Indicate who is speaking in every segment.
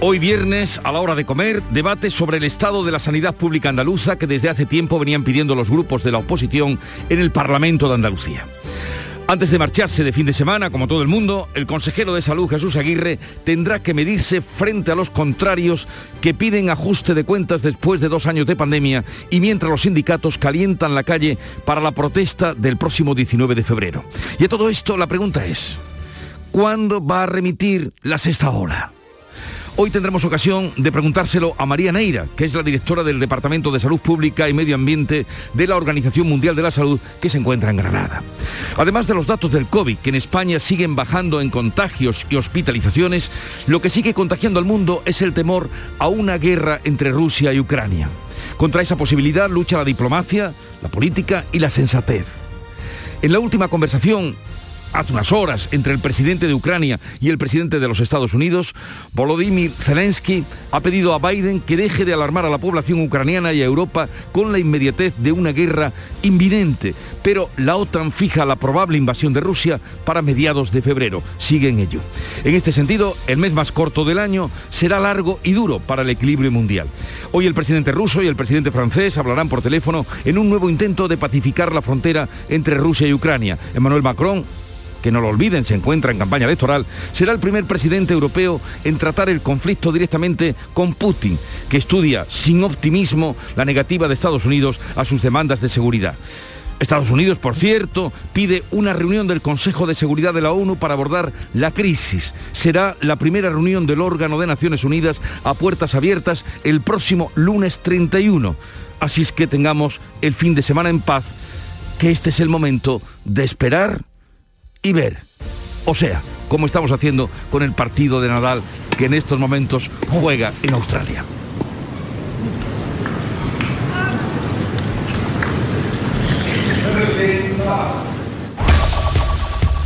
Speaker 1: Hoy viernes, a la hora de comer, debate sobre el estado de la sanidad pública andaluza que desde hace tiempo venían pidiendo los grupos de la oposición en el Parlamento de Andalucía. Antes de marcharse de fin de semana, como todo el mundo, el consejero de salud Jesús Aguirre tendrá que medirse frente a los contrarios que piden ajuste de cuentas después de dos años de pandemia y mientras los sindicatos calientan la calle para la protesta del próximo 19 de febrero. Y a todo esto la pregunta es, ¿cuándo va a remitir la sexta ola? Hoy tendremos ocasión de preguntárselo a María Neira, que es la directora del Departamento de Salud Pública y Medio Ambiente de la Organización Mundial de la Salud, que se encuentra en Granada. Además de los datos del COVID, que en España siguen bajando en contagios y hospitalizaciones, lo que sigue contagiando al mundo es el temor a una guerra entre Rusia y Ucrania. Contra esa posibilidad lucha la diplomacia, la política y la sensatez. En la última conversación hace unas horas entre el presidente de Ucrania y el presidente de los Estados Unidos, Volodymyr Zelensky ha pedido a Biden que deje de alarmar a la población ucraniana y a Europa con la inmediatez de una guerra inminente, pero la OTAN fija la probable invasión de Rusia para mediados de febrero. Sigue en ello. En este sentido, el mes más corto del año será largo y duro para el equilibrio mundial. Hoy el presidente ruso y el presidente francés hablarán por teléfono en un nuevo intento de pacificar la frontera entre Rusia y Ucrania. Emmanuel Macron que no lo olviden, se encuentra en campaña electoral, será el primer presidente europeo en tratar el conflicto directamente con Putin, que estudia sin optimismo la negativa de Estados Unidos a sus demandas de seguridad. Estados Unidos, por cierto, pide una reunión del Consejo de Seguridad de la ONU para abordar la crisis. Será la primera reunión del órgano de Naciones Unidas a puertas abiertas el próximo lunes 31. Así es que tengamos el fin de semana en paz, que este es el momento de esperar y ver. O sea, como estamos haciendo con el partido de Nadal que en estos momentos juega en Australia.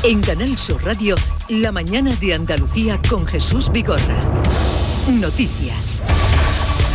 Speaker 2: En Canal Sur Radio, la mañana de Andalucía con Jesús Vigorra. Noticias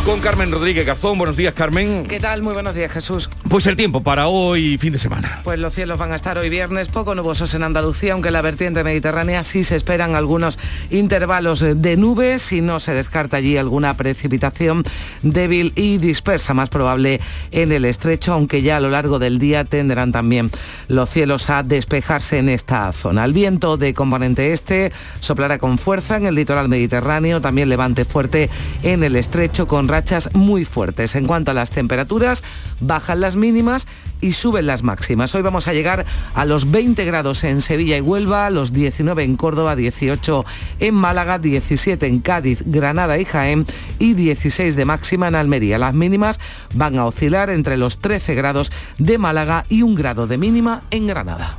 Speaker 1: con Carmen Rodríguez Garzón. Buenos días, Carmen.
Speaker 3: ¿Qué tal? Muy buenos días, Jesús.
Speaker 1: Pues el tiempo para hoy, fin de semana.
Speaker 3: Pues los cielos van a estar hoy viernes poco nubosos en Andalucía, aunque en la vertiente mediterránea sí se esperan algunos intervalos de nubes y no se descarta allí alguna precipitación débil y dispersa, más probable en el estrecho, aunque ya a lo largo del día tendrán también los cielos a despejarse en esta zona. El viento de componente este soplará con fuerza en el litoral mediterráneo, también levante fuerte en el estrecho con rachas muy fuertes. En cuanto a las temperaturas, bajan las mínimas y suben las máximas. Hoy vamos a llegar a los 20 grados en Sevilla y Huelva, los 19 en Córdoba, 18 en Málaga, 17 en Cádiz, Granada y Jaén y 16 de máxima en Almería. Las mínimas van a oscilar entre los 13 grados de Málaga y un grado de mínima en Granada.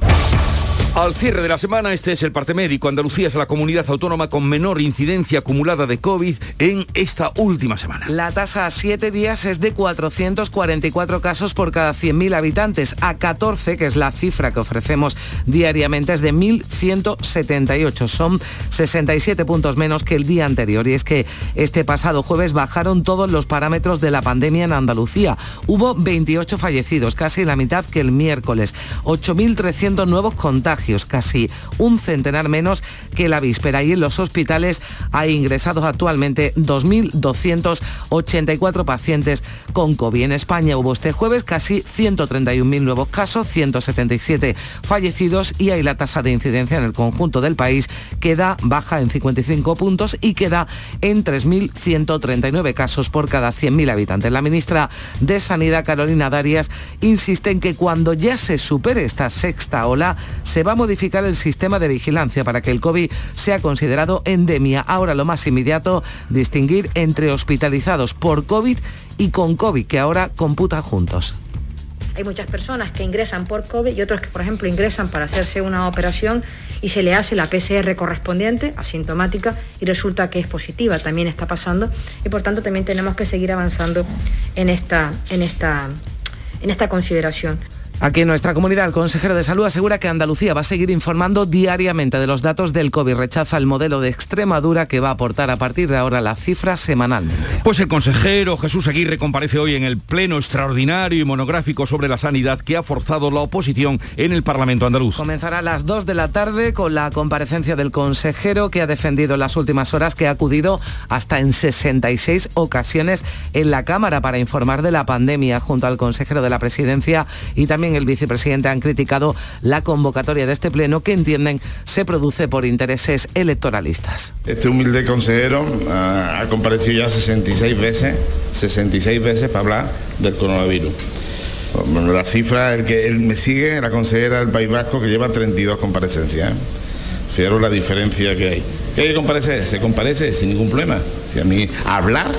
Speaker 1: Al cierre de la semana, este es el parte médico. Andalucía es la comunidad autónoma con menor incidencia acumulada de COVID en esta última semana.
Speaker 3: La tasa a siete días es de 444 casos por cada 100.000 habitantes. A 14, que es la cifra que ofrecemos diariamente, es de 1.178. Son 67 puntos menos que el día anterior. Y es que este pasado jueves bajaron todos los parámetros de la pandemia en Andalucía. Hubo 28 fallecidos, casi la mitad que el miércoles. 8.300 nuevos contagios casi un centenar menos que la víspera. Y en los hospitales hay ingresados actualmente 2.284 pacientes con COVID. En España hubo este jueves casi 131.000 nuevos casos, 177 fallecidos y hay la tasa de incidencia en el conjunto del país queda baja en 55 puntos y queda en 3.139 casos por cada 100.000 habitantes. La ministra de Sanidad, Carolina Darias, insiste en que cuando ya se supere esta sexta ola, se va modificar el sistema de vigilancia para que el COVID sea considerado endemia. Ahora lo más inmediato, distinguir entre hospitalizados por COVID y con COVID, que ahora computa juntos.
Speaker 4: Hay muchas personas que ingresan por COVID y otros que, por ejemplo, ingresan para hacerse una operación y se le hace la PCR correspondiente, asintomática, y resulta que es positiva, también está pasando, y por tanto también tenemos que seguir avanzando en esta consideración.
Speaker 3: Aquí en nuestra comunidad, el consejero de Salud asegura que Andalucía va a seguir informando diariamente de los datos del COVID. Rechaza el modelo de Extremadura que va a aportar a partir de ahora la cifra semanalmente.
Speaker 1: Pues el consejero Jesús Aguirre comparece hoy en el pleno extraordinario y monográfico sobre la sanidad que ha forzado la oposición en el Parlamento andaluz.
Speaker 3: Comenzará a las 2 de la tarde con la comparecencia del consejero que ha defendido en las últimas horas que ha acudido hasta en 66 ocasiones en la Cámara para informar de la pandemia junto al consejero de la presidencia y también el vicepresidente han criticado la convocatoria de este pleno que entienden se produce por intereses electoralistas.
Speaker 5: Este humilde consejero ah, ha comparecido ya 66 veces, 66 veces para hablar del coronavirus. la cifra, el que él me sigue, la consejera del País Vasco que lleva 32 comparecencias. ¿eh? Fijaros la diferencia que hay. ¿Qué hay que comparecer? Se comparece sin ningún problema. Si a mí hablar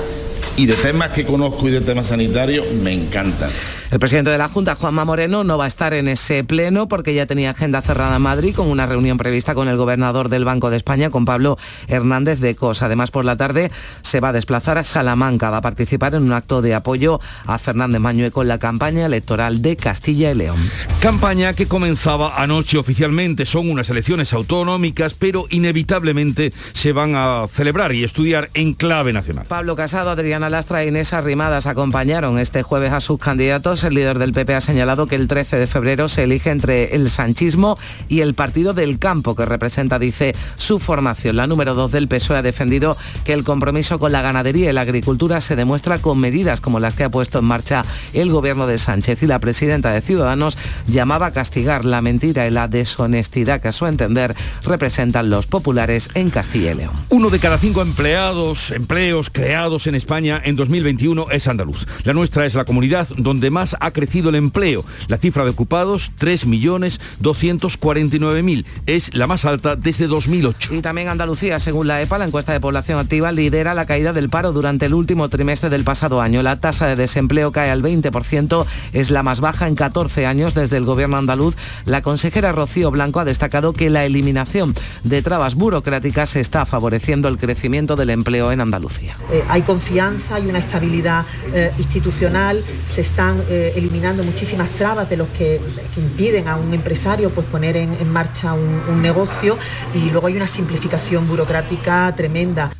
Speaker 5: y de temas que conozco y de temas sanitarios me encantan.
Speaker 3: El presidente de la Junta, Juanma Moreno, no va a estar en ese pleno porque ya tenía agenda cerrada en Madrid con una reunión prevista con el gobernador del Banco de España, con Pablo Hernández de Cos. Además, por la tarde se va a desplazar a Salamanca, va a participar en un acto de apoyo a Fernández Mañueco con la campaña electoral de Castilla y León.
Speaker 1: Campaña que comenzaba anoche oficialmente. Son unas elecciones autonómicas, pero inevitablemente se van a celebrar y estudiar en clave nacional.
Speaker 3: Pablo Casado, Adriana Lastra e Inés Arrimadas acompañaron este jueves a sus candidatos el líder del PP ha señalado que el 13 de febrero se elige entre el sanchismo y el Partido del Campo, que representa, dice, su formación. La número 2 del PSOE ha defendido que el compromiso con la ganadería y la agricultura se demuestra con medidas como las que ha puesto en marcha el gobierno de Sánchez. Y la presidenta de Ciudadanos llamaba a castigar la mentira y la deshonestidad que a su entender representan los populares en Castilla y León.
Speaker 1: Uno de cada cinco empleados, empleos creados en España en 2021 es andaluz. La nuestra es la comunidad donde más ha crecido el empleo. La cifra de ocupados, 3.249.000. Es la más alta desde 2008.
Speaker 3: Y también Andalucía, según la EPA, la encuesta de población activa, lidera la caída del paro durante el último trimestre del pasado año. La tasa de desempleo cae al 20%, es la más baja en 14 años desde el gobierno andaluz. La consejera Rocío Blanco ha destacado que la eliminación de trabas burocráticas está favoreciendo el crecimiento del empleo en Andalucía.
Speaker 6: Eh, hay confianza, hay una estabilidad eh, institucional, se están eh, eliminando muchísimas trabas de los que, impiden a un empresario pues, poner en, marcha un, negocio y luego hay una simplificación burocrática tremenda.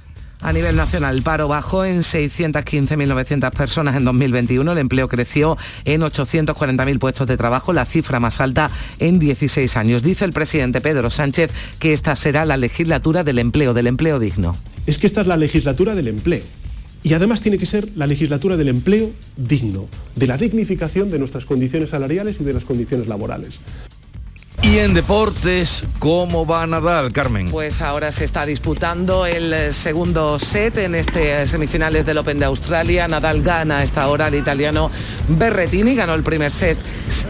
Speaker 3: A nivel nacional, el paro bajó en 615.900 personas en 2021, el empleo creció en 840.000 puestos de trabajo, la cifra más alta en 16 años. Dice el presidente Pedro Sánchez que esta será la legislatura del empleo, del empleo digno.
Speaker 7: Es que esta es la legislatura del empleo y además tiene que ser la legislatura del empleo digno, de la dignificación de nuestras condiciones salariales y de las condiciones laborales.
Speaker 1: Y en deportes, ¿cómo va Nadal, Carmen?
Speaker 3: Pues ahora se está disputando el eh, segundo set en este eh, semifinales del Open de Australia. Nadal gana a esta hora al italiano Berretini, ganó el primer set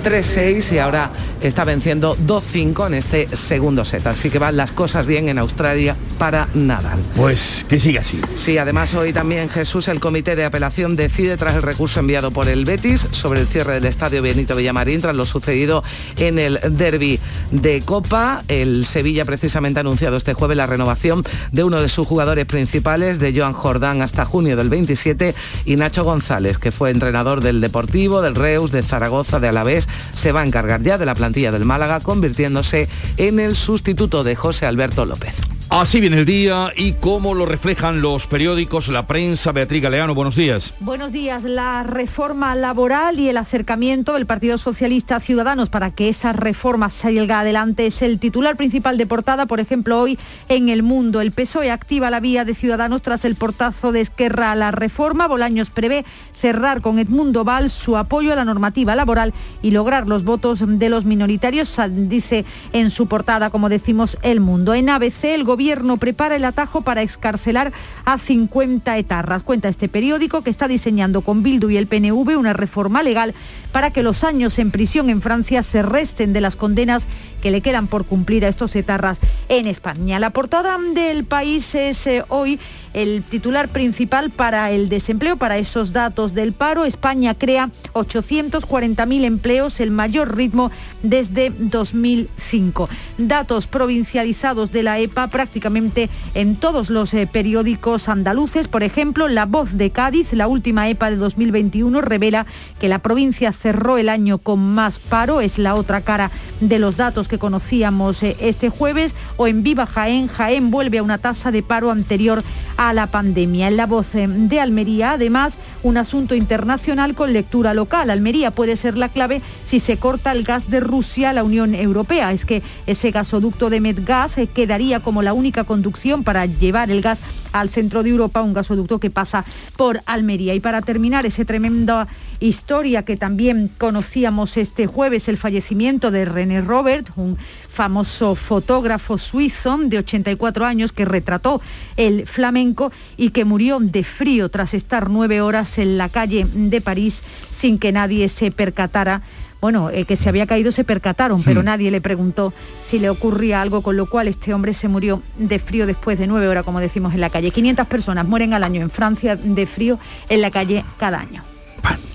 Speaker 3: 3-6 y ahora está venciendo 2-5 en este segundo set. Así que van las cosas bien en Australia para Nadal.
Speaker 1: Pues que siga así.
Speaker 3: Sí, además hoy también Jesús, el comité de apelación decide tras el recurso enviado por el Betis sobre el cierre del estadio Benito Villamarín tras lo sucedido en el derby de Copa. El Sevilla precisamente ha anunciado este jueves la renovación de uno de sus jugadores principales, de Joan Jordán hasta junio del 27, y Nacho González, que fue entrenador del Deportivo, del Reus, de Zaragoza, de Alavés, se va a encargar ya de la plantilla del Málaga, convirtiéndose en el sustituto de José Alberto López.
Speaker 1: Así viene el día y cómo lo reflejan los periódicos, la prensa. Beatriz Galeano, buenos días.
Speaker 8: Buenos días. La reforma laboral y el acercamiento del Partido Socialista a Ciudadanos para que esa reforma salga adelante es el titular principal de portada, por ejemplo, hoy en El Mundo. El PSOE activa la vía de Ciudadanos tras el portazo de Esquerra a la reforma. Bolaños prevé cerrar con Edmundo Val su apoyo a la normativa laboral y lograr los votos de los minoritarios, dice en su portada, como decimos, El Mundo. En ABC, el gobierno prepara el atajo para excarcelar a 50 etarras. Cuenta este periódico que está diseñando con Bildu y el PNV una reforma legal para que los años en prisión en Francia se resten de las condenas que le quedan por cumplir a estos etarras en España. La portada del país es eh, hoy el titular principal para el desempleo, para esos datos del paro. España crea 840.000 empleos, el mayor ritmo desde 2005. Datos provincializados de la EPA, prácticamente en todos los eh, periódicos andaluces. Por ejemplo, La Voz de Cádiz, la última EPA de 2021, revela que la provincia cerró el año con más paro. Es la otra cara de los datos que conocíamos eh, este jueves. O en Viva Jaén, Jaén vuelve a una tasa de paro anterior a la pandemia. En La Voz eh, de Almería, además, un asunto internacional con lectura local. Almería puede ser la clave si se corta el gas de Rusia a la Unión Europea. Es que ese gasoducto de Medgaz quedaría como la única conducción para llevar el gas al centro de Europa, un gasoducto que pasa por Almería. Y para terminar, esa tremenda historia que también conocíamos este jueves, el fallecimiento de René Robert, un famoso fotógrafo suizo de 84 años que retrató el flamenco y que murió de frío tras estar nueve horas en la calle de París sin que nadie se percatara bueno, eh, que se había caído se percataron, pero hmm. nadie le preguntó si le ocurría algo, con lo cual este hombre se murió de frío después de nueve horas, como decimos en la calle. 500 personas mueren al año en Francia de frío en la calle cada año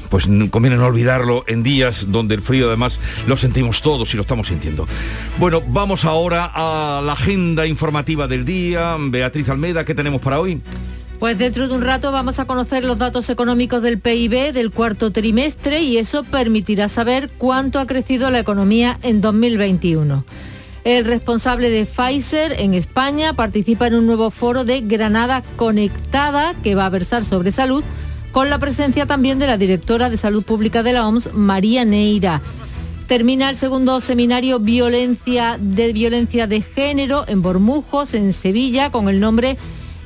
Speaker 1: pues conviene no olvidarlo en días donde el frío además lo sentimos todos y lo estamos sintiendo. Bueno, vamos ahora a la agenda informativa del día. Beatriz Almeida, ¿qué tenemos para hoy?
Speaker 9: Pues dentro de un rato vamos a conocer los datos económicos del PIB del cuarto trimestre y eso permitirá saber cuánto ha crecido la economía en 2021. El responsable de Pfizer en España participa en un nuevo foro de Granada Conectada que va a versar sobre salud, con la presencia también de la directora de Salud Pública de la OMS, María Neira. Termina el segundo seminario violencia de violencia de género en Bormujos, en Sevilla, con el nombre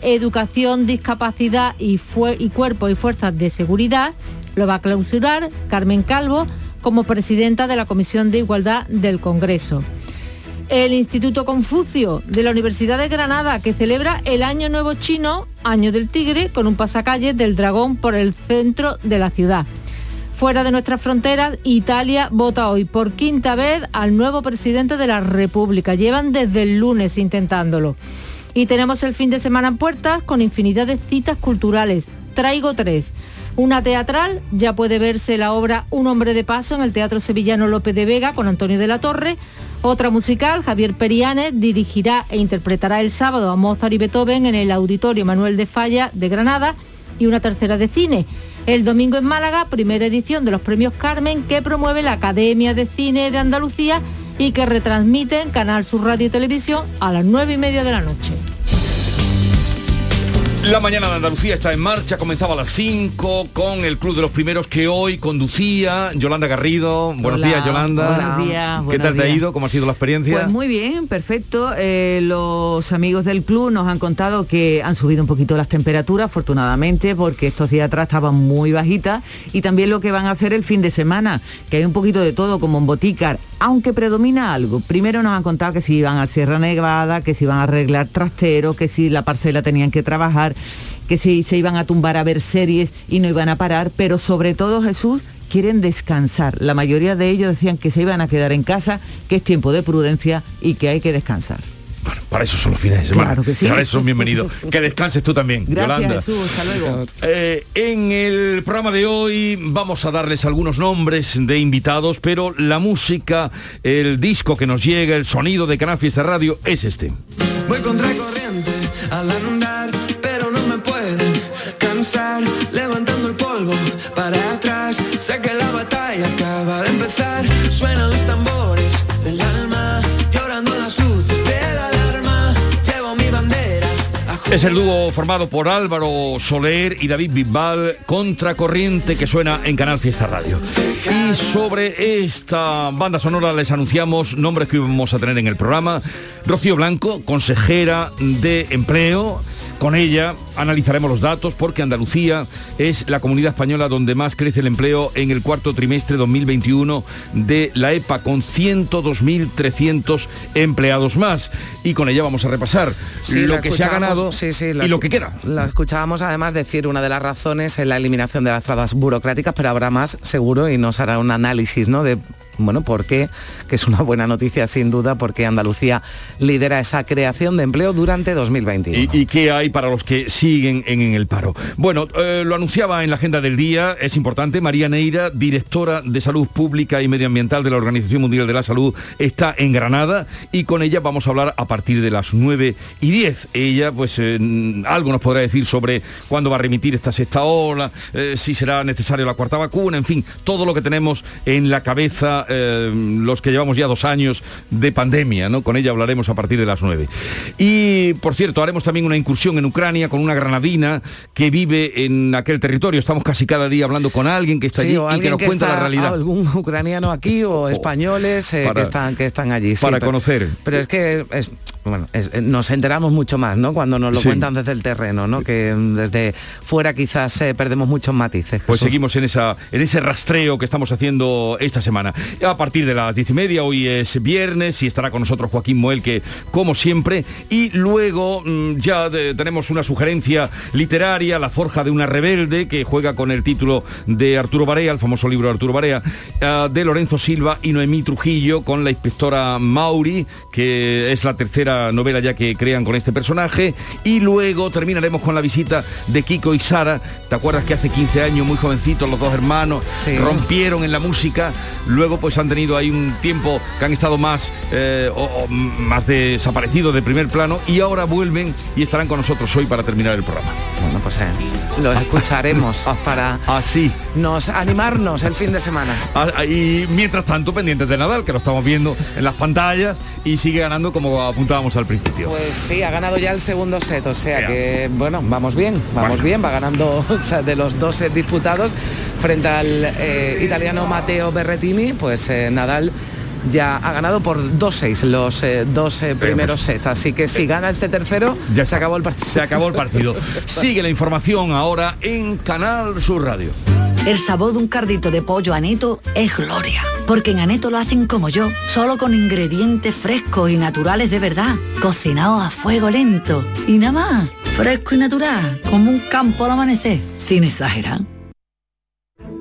Speaker 9: Educación, Discapacidad y, y Cuerpo y Fuerzas de Seguridad. Lo va a clausurar Carmen Calvo como presidenta de la Comisión de Igualdad del Congreso. El Instituto Confucio de la Universidad de Granada, que celebra el Año Nuevo Chino, Año del Tigre, con un pasacalle del dragón por el centro de la ciudad. Fuera de nuestras fronteras, Italia vota hoy por quinta vez al nuevo presidente de la República. Llevan desde el lunes intentándolo. Y tenemos el fin de semana en puertas con infinidad de citas culturales. Traigo tres. Una teatral, ya puede verse la obra Un hombre de paso en el Teatro Sevillano López de Vega con Antonio de la Torre. Otra musical, Javier Perianes, dirigirá e interpretará el sábado a Mozart y Beethoven en el Auditorio Manuel de Falla de Granada. Y una tercera de cine. El domingo en Málaga, primera edición de los premios Carmen que promueve la Academia de Cine de Andalucía y que retransmiten Canal Sur Radio y Televisión a las nueve y media de la noche.
Speaker 1: La mañana de Andalucía está en marcha, comenzaba a las 5 con el Club de los Primeros que hoy conducía Yolanda Garrido. Buenos días, Yolanda.
Speaker 10: Buenos días.
Speaker 1: ¿Qué tal te ha ido? ¿Cómo ha sido la experiencia?
Speaker 10: Pues muy bien, perfecto. Eh, los amigos del club nos han contado que han subido un poquito las temperaturas, afortunadamente, porque estos días atrás estaban muy bajitas. Y también lo que van a hacer el fin de semana, que hay un poquito de todo, como en Botícar, aunque predomina algo. Primero nos han contado que si iban a Sierra Nevada, que si iban a arreglar trasteros, que si la parcela tenían que trabajar que se, se iban a tumbar a ver series y no iban a parar, pero sobre todo Jesús quieren descansar. La mayoría de ellos decían que se iban a quedar en casa, que es tiempo de prudencia y que hay que descansar.
Speaker 1: Bueno, para eso son los fines de semana. Claro que sí. Para eso son bienvenidos. que descanses tú también,
Speaker 10: Gracias, Jesús, hasta luego.
Speaker 1: Eh, en el programa de hoy vamos a darles algunos nombres de invitados, pero la música, el disco que nos llega, el sonido de Canal Fiesta Radio es este. Voy contra corriente al andar levantando el polvo para atrás. Sé que la batalla acaba de empezar. Suenan los tambores del alma, llorando las luces de la alarma. Llevo mi bandera. Es el dúo formado por Álvaro Soler y David Bisbal, Contracorriente, que suena en Canal Fiesta Radio. Y sobre esta banda sonora les anunciamos nombres que vamos a tener en el programa. Rocío Blanco, consejera de empleo con ella analizaremos los datos porque Andalucía es la comunidad española donde más crece el empleo en el cuarto trimestre 2021 de la EPA con 102.300 empleados más. Y con ella vamos a repasar lo que se ha ganado y lo que queda.
Speaker 3: La escuchábamos además decir una de las razones en la eliminación de las trabas burocráticas, pero habrá más seguro y nos hará un análisis ¿no? de Bueno, ¿por qué? Que es una buena noticia sin duda porque Andalucía lidera esa creación de empleo durante 2020.
Speaker 1: ¿Y, qué hay para los que siguen en, el paro? Bueno, eh, lo anunciaba en la agenda del día, es importante, María Neira, directora de Salud Pública y Medioambiental de la Organización Mundial de la Salud, está en Granada y con ella vamos a hablar a partir de las 9 y 10. Ella, pues, eh, algo nos podrá decir sobre cuándo va a remitir esta sexta ola, eh, si será necesaria la cuarta vacuna, en fin, todo lo que tenemos en la cabeza eh, los que llevamos ya dos años de pandemia, ¿no? Con ella hablaremos a partir de las nueve. Y, por cierto, haremos también una incursión en Ucrania con una granadina que vive en aquel territorio. Estamos casi cada día hablando con alguien que está allí y que nos cuenta la realidad.
Speaker 3: Algún ucraniano aquí o españoles eh, que, están, que están allí.
Speaker 1: para conocer.
Speaker 3: Pero es que es, bueno, eh, nos enteramos mucho más, ¿no? Cuando nos lo cuentan desde el terreno, ¿no? Que desde fuera quizás perdemos muchos matices.
Speaker 1: Pues seguimos en, esa, en ese rastreo que estamos haciendo esta semana a partir de las diez y media. Hoy es viernes y estará con nosotros Joaquín Moel, que como siempre. Y luego mm, ya tenemos una sugerencia literaria, La Forja de una Rebelde, que juega con el título de Arturo Barea, el famoso libro de Arturo Barea, ah, de Lorenzo Silva y Noemí Trujillo, con la inspectora Mauri, que es la tercera novela ya que crean con este personaje. Y luego terminaremos con la visita de Kiko y Sara. ¿Te acuerdas que hace 15 años, muy jovencitos, los dos hermanos, rompieron en la música? Luego pues han tenido ahí un tiempo que han estado más, eh, o, más desaparecidos de primer plano y ahora vuelven y estarán con nosotros hoy para terminar el programa.
Speaker 3: Bueno, pues eh, lo escucharemos para
Speaker 1: así
Speaker 3: nos animarnos el fin de semana.
Speaker 1: Ah, ah, y mientras tanto, pendientes de Nadal, que lo estamos viendo en las pantallas y sigue ganando como apuntábamos al principio.
Speaker 3: Pues sí, ha ganado ya el segundo set, o sea que, bueno, vamos bien, vamos bien, va ganando de los dos sets disputados frente al eh, italiano Matteo Berretini, pues eh, Nadal ya ha ganado por 2-6 los eh, dos primeros sets. Así que si gana este tercero, ya se acabó el partido.
Speaker 1: Se acabó el partido. Sigue la información ahora en Canal Sur Radio.
Speaker 11: El sabor de un cardito de pollo aneto es gloria. Porque en Aneto lo hacen como yo, solo con ingredientes frescos y naturales de verdad, cocinados a fuego lento. Y nada más, fresco y natural, como un campo al amanecer, sin exagerar.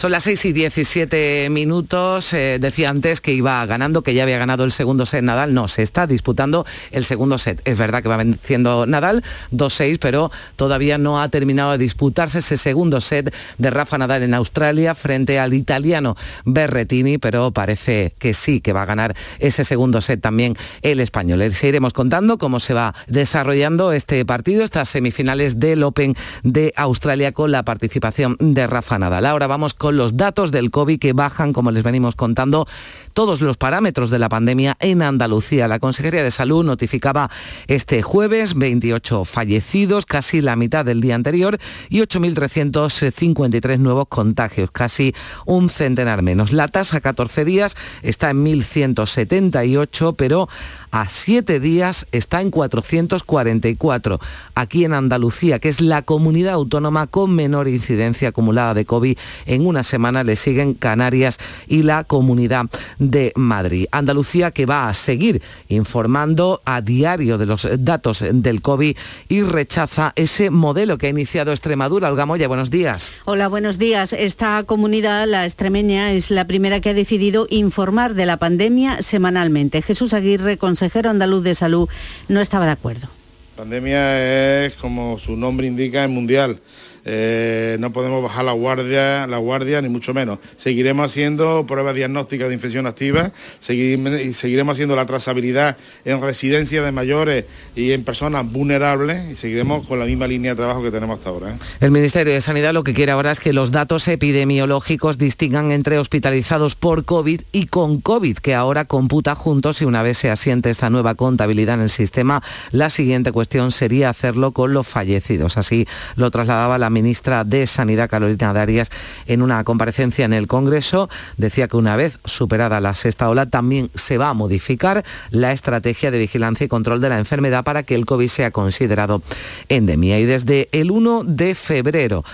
Speaker 3: Son las 6 y 17 minutos. Eh, decía antes que iba ganando, que ya había ganado el segundo set Nadal. No, se está disputando el segundo set. Es verdad que va venciendo Nadal 2-6, pero todavía no ha terminado de disputarse ese segundo set de Rafa Nadal en Australia frente al italiano Berretini, pero parece que sí, que va a ganar ese segundo set también el español. Les iremos contando cómo se va desarrollando este partido, estas semifinales del Open de Australia con la participación de Rafa Nadal. Ahora vamos con los datos del COVID que bajan, como les venimos contando, todos los parámetros de la pandemia en Andalucía. La Consejería de Salud notificaba este jueves 28 fallecidos, casi la mitad del día anterior, y 8.353 nuevos contagios, casi un centenar menos. La tasa 14 días está en 1.178, pero a siete días está en 444. Aquí en Andalucía, que es la comunidad autónoma con menor incidencia acumulada de COVID, en una semana le siguen Canarias y la comunidad de Madrid. Andalucía que va a seguir informando a diario de los datos del COVID y rechaza ese modelo que ha iniciado Extremadura. Olga Moya, buenos días.
Speaker 12: Hola, buenos días. Esta comunidad, la extremeña, es la primera que ha decidido informar de la pandemia semanalmente. Jesús Aguirre, consejero andaluz de salud, no estaba de acuerdo.
Speaker 5: La pandemia es, como su nombre indica, es mundial. Eh, no podemos bajar la guardia, la guardia, ni mucho menos. Seguiremos haciendo pruebas diagnósticas de infección activa, seguiremos haciendo la trazabilidad en residencias de mayores y en personas vulnerables y seguiremos con la misma línea de trabajo que tenemos hasta ahora. ¿eh?
Speaker 3: El Ministerio de Sanidad lo que quiere ahora es que los datos epidemiológicos distingan entre hospitalizados por COVID y con COVID, que ahora computa juntos y una vez se asiente esta nueva contabilidad en el sistema, la siguiente cuestión sería hacerlo con los fallecidos. Así lo trasladaba la ministra de Sanidad, Carolina Darias, en una comparecencia en el Congreso. Decía que una vez superada la sexta ola, también se va a modificar la estrategia de vigilancia y control de la enfermedad para que el COVID sea considerado endemia. Y desde el 1 de febrero,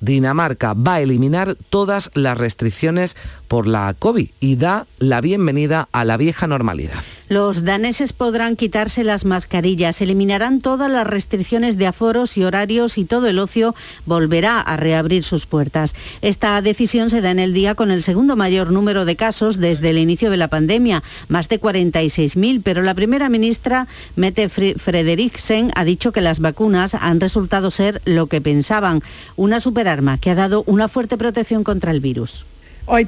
Speaker 3: Dinamarca va a eliminar todas las restricciones por la COVID y da la bienvenida a la vieja normalidad.
Speaker 12: Los daneses podrán quitarse las mascarillas, eliminarán todas las restricciones de aforos y horarios y todo el ocio volverá a reabrir sus puertas. Esta decisión se da en el día con el segundo mayor número de casos desde el inicio de la pandemia, más de 46.000, pero la primera ministra Mette Frederiksen ha dicho que las vacunas han resultado ser lo que pensaban, una superarma que ha dado una fuerte protección contra el virus.
Speaker 13: Hoy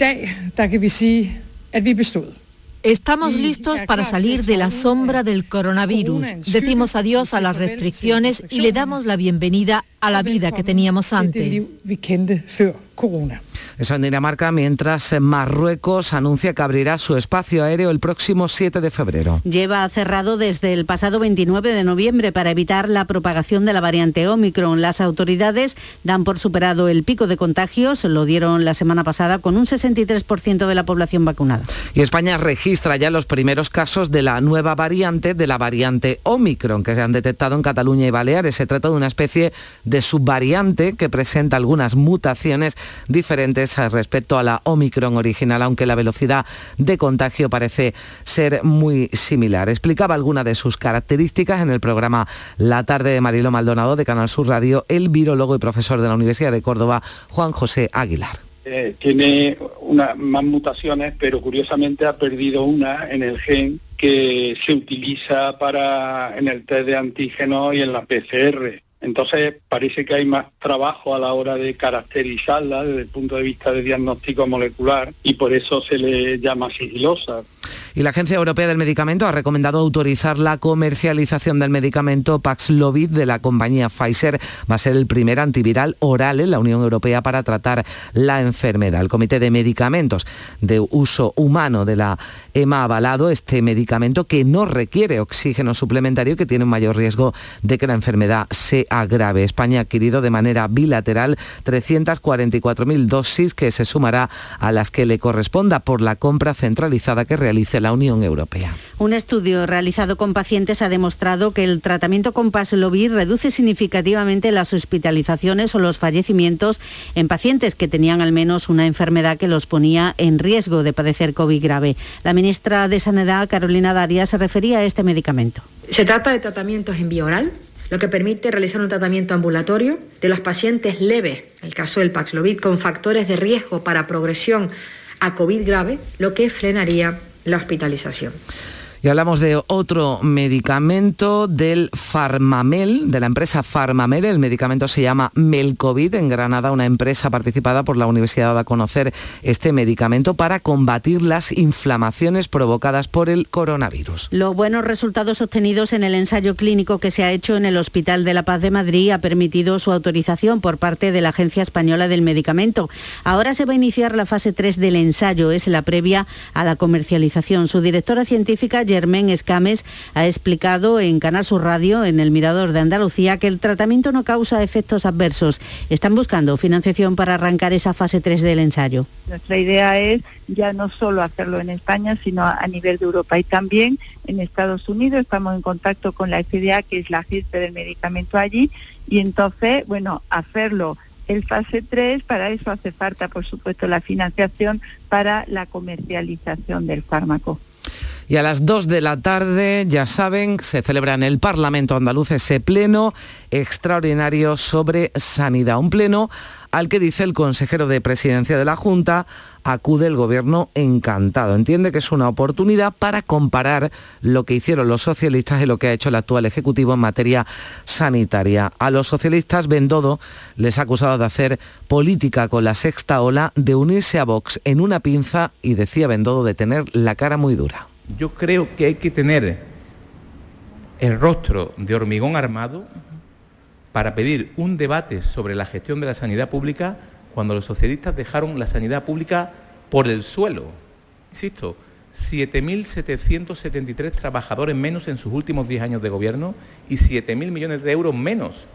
Speaker 9: Estamos listos para salir de la sombra del coronavirus. Decimos adiós a las restricciones y le damos la bienvenida a la vida que teníamos antes.
Speaker 3: Eso en Dinamarca, mientras Marruecos anuncia que abrirá su espacio aéreo el próximo 7 de febrero.
Speaker 12: Lleva cerrado desde el pasado 29 de noviembre para evitar la propagación de la variante Omicron. Las autoridades dan por superado el pico de contagios, lo dieron la semana pasada con un 63% de la población vacunada.
Speaker 3: Y España registra ya los primeros casos de la nueva variante, de la variante Omicron, que se han detectado en Cataluña y Baleares. Se trata de una especie de subvariante que presenta algunas mutaciones diferentes respecto a la Omicron original, aunque la velocidad de contagio parece ser muy similar. Explicaba alguna de sus características en el programa La tarde de Marilo Maldonado de Canal Sur Radio, el virólogo y profesor de la Universidad de Córdoba, Juan José Aguilar.
Speaker 14: Eh, tiene una, más mutaciones, pero curiosamente ha perdido una en el gen que se utiliza para en el test de antígenos y en la PCR. Entonces parece que hay más trabajo a la hora de caracterizarla desde el punto de vista de diagnóstico molecular y por eso se le llama sigilosa.
Speaker 3: Y la Agencia Europea del Medicamento ha recomendado autorizar la comercialización del medicamento Paxlovid de la compañía Pfizer. Va a ser el primer antiviral oral en la Unión Europea para tratar la enfermedad. El Comité de Medicamentos de Uso Humano de la EMA ha avalado este medicamento que no requiere oxígeno suplementario y que tiene un mayor riesgo de que la enfermedad se agrave. España ha adquirido de manera bilateral 344.000 dosis que se sumará a las que le corresponda por la compra centralizada que realice la Unión Europea.
Speaker 12: Un estudio realizado con pacientes ha demostrado que el tratamiento con Paxlovid reduce significativamente las hospitalizaciones o los fallecimientos en pacientes que tenían al menos una enfermedad que los ponía en riesgo de padecer COVID grave. La ministra de Sanidad, Carolina Daria, se refería a este medicamento.
Speaker 4: Se trata de tratamientos en vía oral lo que permite realizar un tratamiento ambulatorio de los pacientes leves, el caso del Paxlovid, con factores de riesgo para progresión a COVID grave, lo que frenaría la hospitalización.
Speaker 3: Y hablamos de otro medicamento del Farmamel, de la empresa Farmamel. El medicamento se llama Melcovid. En Granada, una empresa participada por la universidad va a conocer este medicamento para combatir las inflamaciones provocadas por el coronavirus.
Speaker 12: Los buenos resultados obtenidos en el ensayo clínico que se ha hecho en el Hospital de la Paz de Madrid ha permitido su autorización por parte de la Agencia Española del Medicamento. Ahora se va a iniciar la fase 3 del ensayo, es la previa a la comercialización. Su directora científica, Germán Escames ha explicado en Canal Sur Radio, en el Mirador de Andalucía, que el tratamiento no causa efectos adversos. Están buscando financiación para arrancar esa fase 3 del ensayo.
Speaker 15: Nuestra idea es ya no solo hacerlo en España, sino a nivel de Europa y también en Estados Unidos. Estamos en contacto con la FDA, que es la jefe del medicamento allí, y entonces, bueno, hacerlo el fase 3, para eso hace falta, por supuesto, la financiación para la comercialización del fármaco.
Speaker 3: Y a las 2 de la tarde, ya saben, se celebra en el Parlamento andaluz ese pleno extraordinario sobre sanidad. Un pleno al que dice el consejero de presidencia de la Junta, acude el gobierno encantado. Entiende que es una oportunidad para comparar lo que hicieron los socialistas y lo que ha hecho el actual Ejecutivo en materia sanitaria. A los socialistas, Bendodo les ha acusado de hacer política con la sexta ola, de unirse a Vox en una pinza y decía Bendodo de tener la cara muy dura
Speaker 16: yo creo que hay que tener el rostro de hormigón armado para pedir un debate sobre la gestión de la sanidad pública cuando los socialistas dejaron la sanidad pública por el suelo. Insisto, 7.773 trabajadores menos en sus últimos 10 años de gobierno y 7.000 millones de euros menos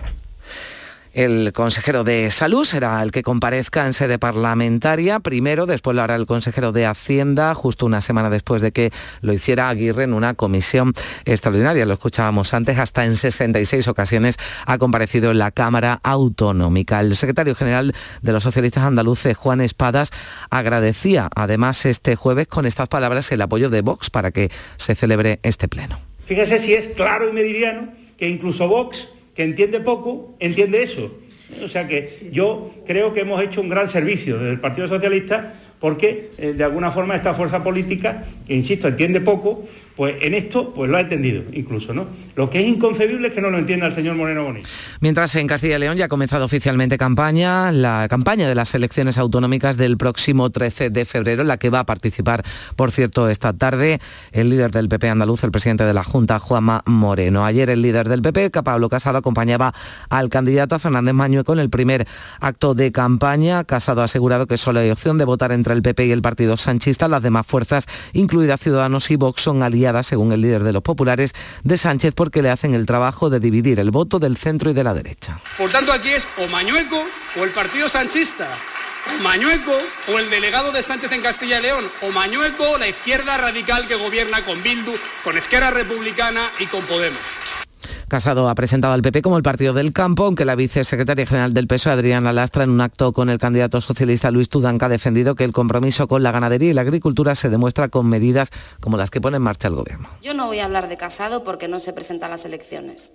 Speaker 3: El consejero de Salud será el que comparezca en sede parlamentaria. Primero, después lo hará el consejero de Hacienda, justo una semana después de que lo hiciera Aguirre en una comisión extraordinaria. Lo escuchábamos antes, hasta en 66 ocasiones ha comparecido en la Cámara Autonómica. El secretario general de los socialistas andaluces, Juan Espadas, agradecía además este jueves con estas palabras el apoyo de Vox para que se celebre este pleno.
Speaker 13: Fíjese si es claro y meridiano que incluso Vox que entiende poco, entiende eso. O sea que yo creo que hemos hecho un gran servicio desde el Partido Socialista porque eh, de alguna forma esta fuerza política, que insisto, entiende poco, pues en esto pues lo ha entendido incluso, ¿no? Lo que es inconcebible es que no lo entienda el señor Moreno Bonito.
Speaker 3: Mientras en Castilla y León ya ha comenzado oficialmente campaña, la campaña de las elecciones autonómicas del próximo 13 de febrero, en la que va a participar, por cierto, esta tarde el líder del PP andaluz, el presidente de la Junta, Juanma Moreno. Ayer el líder del PP, Pablo Casado, acompañaba al candidato a Fernández Mañueco en el primer acto de campaña. Casado ha asegurado que solo hay opción de votar entre el PP y el partido sanchista. Las demás fuerzas, incluidas Ciudadanos y Vox, son según el líder de los populares, de Sánchez porque le hacen el trabajo de dividir el voto del centro y de la derecha.
Speaker 17: Por tanto, aquí es o Mañueco o el partido sanchista. O Mañueco o el delegado de Sánchez en Castilla y León, o Mañueco la izquierda radical que gobierna con Bildu, con Esquerra Republicana y con Podemos.
Speaker 3: Casado ha presentado al PP como el partido del campo, aunque la vicesecretaria general del PSOE, Adriana Lastra, en un acto con el candidato socialista Luis Tudanca, ha defendido que el compromiso con la ganadería y la agricultura se demuestra con medidas como las que pone en marcha el gobierno.
Speaker 18: Yo no voy a hablar de Casado porque no se presenta a las elecciones,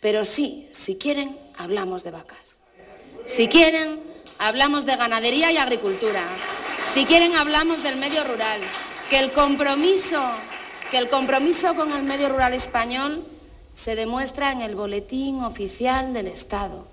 Speaker 18: pero sí, si quieren, hablamos de vacas. Si quieren, hablamos de ganadería y agricultura. Si quieren, hablamos del medio rural. Que el compromiso, que el compromiso con el medio rural español se demuestra en el boletín oficial del Estado.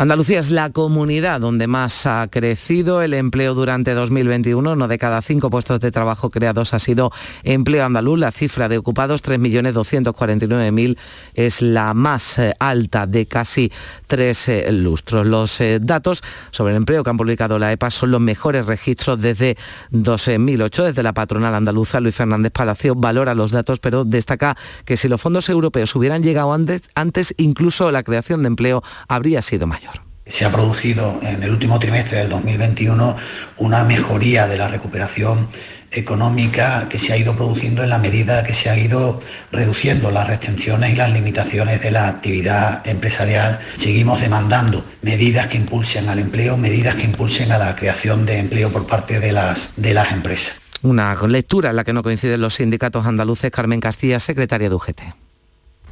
Speaker 3: Andalucía es la comunidad donde más ha crecido el empleo durante 2021. Uno de cada cinco puestos de trabajo creados ha sido empleo andaluz. La cifra de ocupados, 3.249.000, es la más eh, alta de casi tres eh, lustros. Los eh, datos sobre el empleo que han publicado la EPA son los mejores registros desde 2008. Desde la patronal andaluza, Luis Fernández Palacio valora los datos, pero destaca que si los fondos europeos hubieran llegado antes, antes incluso la creación de empleo habría sido mayor.
Speaker 19: Se ha producido en el último trimestre del 2021 una mejoría de la recuperación económica que se ha ido produciendo en la medida que se han ido reduciendo las restricciones y las limitaciones de la actividad empresarial. Seguimos demandando medidas que impulsen al empleo, medidas que impulsen a la creación de empleo por parte de las, de las empresas.
Speaker 3: Una lectura en la que no coinciden los sindicatos andaluces, Carmen Castilla, secretaria de UGT.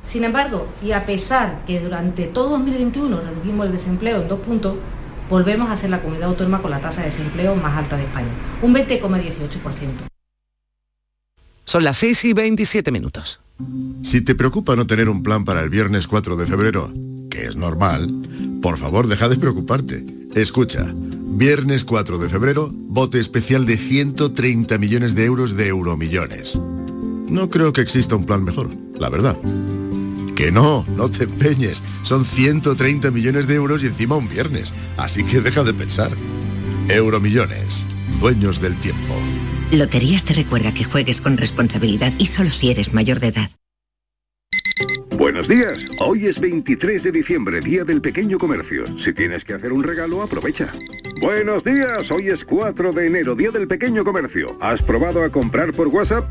Speaker 20: Sin embargo, y a pesar que durante todo 2021 redujimos el desempleo en dos puntos, volvemos a ser la comunidad autónoma con la tasa de desempleo más alta de España, un 20,18%.
Speaker 3: Son las 6 y 27 minutos.
Speaker 21: Si te preocupa no tener un plan para el viernes 4 de febrero, que es normal, por favor deja de preocuparte. Escucha, viernes 4 de febrero, bote especial de 130 millones de euros de euromillones. No creo que exista un plan mejor, la verdad. Que no, no te empeñes. Son 130 millones de euros y encima un viernes. Así que deja de pensar. Euromillones, dueños del tiempo.
Speaker 22: Loterías te recuerda que juegues con responsabilidad y solo si eres mayor de edad.
Speaker 23: Buenos días. Hoy es 23 de diciembre, Día del Pequeño Comercio. Si tienes que hacer un regalo, aprovecha. Buenos días. Hoy es 4 de enero, Día del Pequeño Comercio. ¿Has probado a comprar por WhatsApp?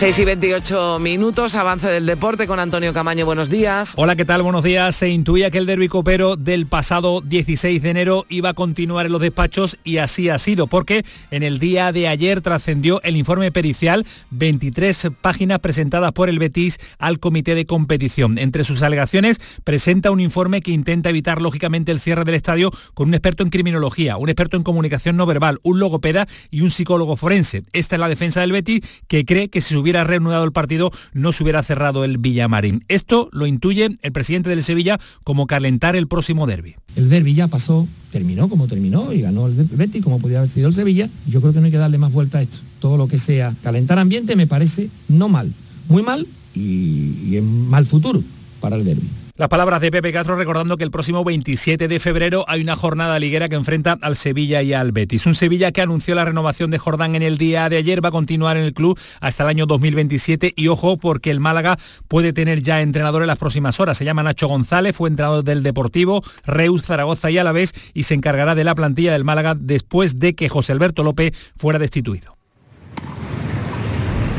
Speaker 3: 6 y 28 minutos, avance del deporte con Antonio Camaño, buenos días.
Speaker 24: Hola, ¿qué tal? Buenos días. Se intuía que el derbi copero del pasado 16 de enero iba a continuar en los despachos y así ha sido, porque en el día de ayer trascendió el informe pericial, 23 páginas presentadas por el Betis al comité de competición. Entre sus alegaciones presenta un informe que intenta evitar lógicamente el cierre del estadio con un experto en criminología, un experto en comunicación no verbal, un logopeda y un psicólogo forense. Esta es la defensa del Betis que cree que si hubiera hubiera el partido, no se hubiera cerrado el Villamarín. Esto lo intuye el presidente del Sevilla como calentar el próximo derby.
Speaker 25: El derby ya pasó, terminó como terminó y ganó el Betis como podía haber sido el Sevilla. Yo creo que no hay que darle más vuelta a esto. Todo lo que sea calentar ambiente me parece no mal. Muy mal y, en mal futuro para el derby.
Speaker 24: Las palabras de Pepe Castro recordando que el próximo 27 de febrero hay una jornada liguera que enfrenta al Sevilla y al Betis. Un Sevilla que anunció la renovación de Jordán en el día de ayer, va a continuar en el club hasta el año 2027 y ojo porque el Málaga puede tener ya entrenador en las próximas horas. Se llama Nacho González, fue entrenador del Deportivo, Reus, Zaragoza y Alavés y se encargará de la plantilla del Málaga después de que José Alberto López fuera destituido.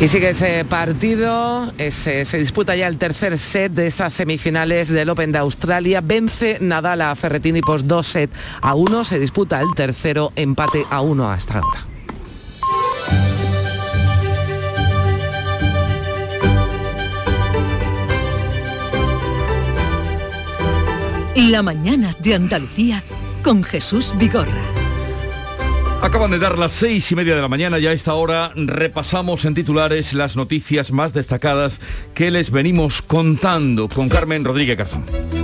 Speaker 3: Y sigue ese partido, se disputa ya el tercer set de esas semifinales del Open de Australia. Vence Nadal a Ferretini por dos set a uno. Se disputa el tercero, empate a uno hasta ahora.
Speaker 26: La mañana de Andalucía con Jesús Vigorra.
Speaker 1: Acaban de dar las seis y media de la mañana y a esta hora repasamos en titulares las noticias más destacadas que les venimos contando con Carmen Rodríguez Garzón.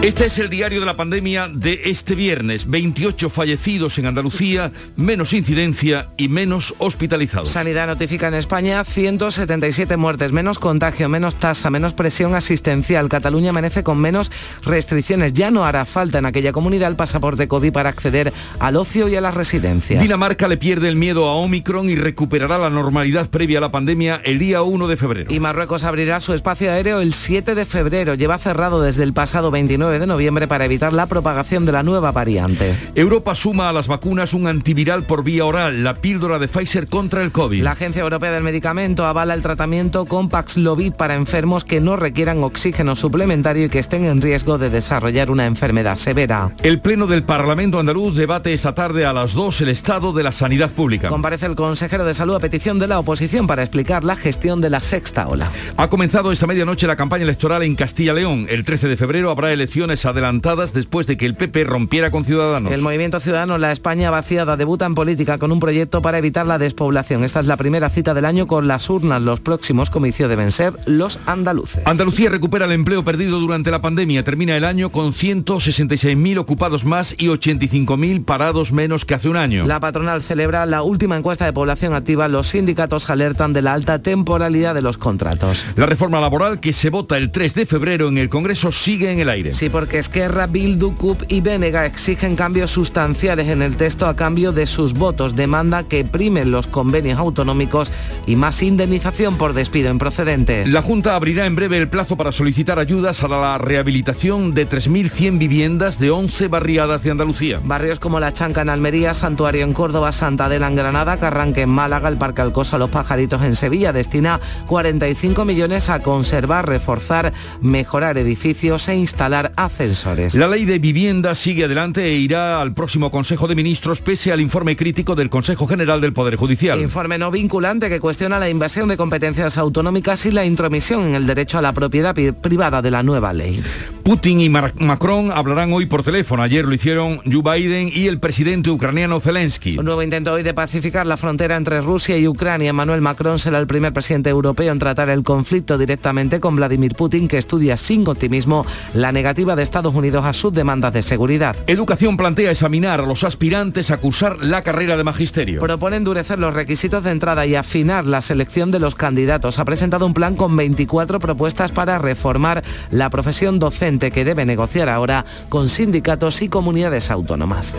Speaker 1: Este es el diario de la pandemia de este viernes. 28 fallecidos en Andalucía, menos incidencia y menos hospitalizados.
Speaker 3: Sanidad notifica en España 177 muertes, menos contagio, menos tasa, menos presión asistencial. Cataluña amanece con menos restricciones. Ya no hará falta en aquella comunidad el pasaporte COVID para acceder al ocio y a las residencias.
Speaker 1: Dinamarca le pierde el miedo a Omicron y recuperará la normalidad previa a la pandemia el día 1 de febrero.
Speaker 3: Y Marruecos abrirá su espacio aéreo el 7 de febrero. Lleva cerrado desde el pasado 29 de noviembre para evitar la propagación de la nueva variante.
Speaker 1: Europa suma a las vacunas un antiviral por vía oral, la píldora de Pfizer contra el COVID.
Speaker 3: La Agencia Europea del Medicamento avala el tratamiento con Paxlovid para enfermos que no requieran oxígeno suplementario y que estén en riesgo de desarrollar una enfermedad severa.
Speaker 1: El Pleno del Parlamento andaluz debate esta tarde a las 2 el estado de la sanidad pública.
Speaker 3: Comparece el consejero de salud a petición de la oposición para explicar la gestión de la sexta ola.
Speaker 1: Ha comenzado esta medianoche la campaña electoral en Castilla-León. El 13 de febrero habrá elecciones adelantadas después de que el PP rompiera con Ciudadanos.
Speaker 3: El Movimiento Ciudadano La España Vaciada debuta en política con un proyecto para evitar la despoblación. Esta es la primera cita del año con las urnas. Los próximos comicios deben ser los andaluces.
Speaker 1: Andalucía recupera el empleo perdido durante la pandemia. Termina el año con 166.000 ocupados más y 85.000 parados menos que hace un año.
Speaker 3: La patronal celebra la última encuesta de población activa. Los sindicatos alertan de la alta temporalidad de los contratos.
Speaker 1: La reforma laboral que se vota el 3 de febrero en el Congreso sigue en el aire.
Speaker 3: Sí, porque Esquerra, Bildu, CUP y Bénega exigen cambios sustanciales en el texto a cambio de sus votos. Demanda que primen los convenios autonómicos y más indemnización por despido improcedente.
Speaker 1: La Junta abrirá en breve el plazo para solicitar ayudas a la rehabilitación de 3.100 viviendas de 11 barriadas de Andalucía.
Speaker 3: Barrios como La Chanca en Almería, Santuario en Córdoba, Santa Adela en Granada, Carranque en Málaga, el Parque Alcosa, Los Pajaritos en Sevilla destina 45 millones a conservar, reforzar, mejorar edificios e instalar ascensores.
Speaker 1: La ley de vivienda sigue adelante e irá al próximo Consejo de Ministros pese al informe crítico del Consejo General del Poder Judicial.
Speaker 3: Informe no vinculante que cuestiona la invasión de competencias autonómicas y la intromisión en el derecho a la propiedad privada de la nueva ley.
Speaker 1: Putin y Macron hablarán hoy por teléfono. Ayer lo hicieron Joe Biden y el presidente ucraniano Zelensky.
Speaker 3: Un nuevo intento hoy de pacificar la frontera entre Rusia y Ucrania. Manuel Macron será el primer presidente europeo en tratar el conflicto directamente con Vladimir Putin, que estudia sin optimismo la negativa de Estados Unidos a sus demandas de seguridad.
Speaker 1: Educación plantea examinar a los aspirantes a cursar la carrera de magisterio.
Speaker 3: Propone endurecer los requisitos de entrada y afinar la selección de los candidatos. Ha presentado un plan con 24 propuestas para reformar la profesión docente que debe negociar ahora con sindicatos y comunidades autónomas.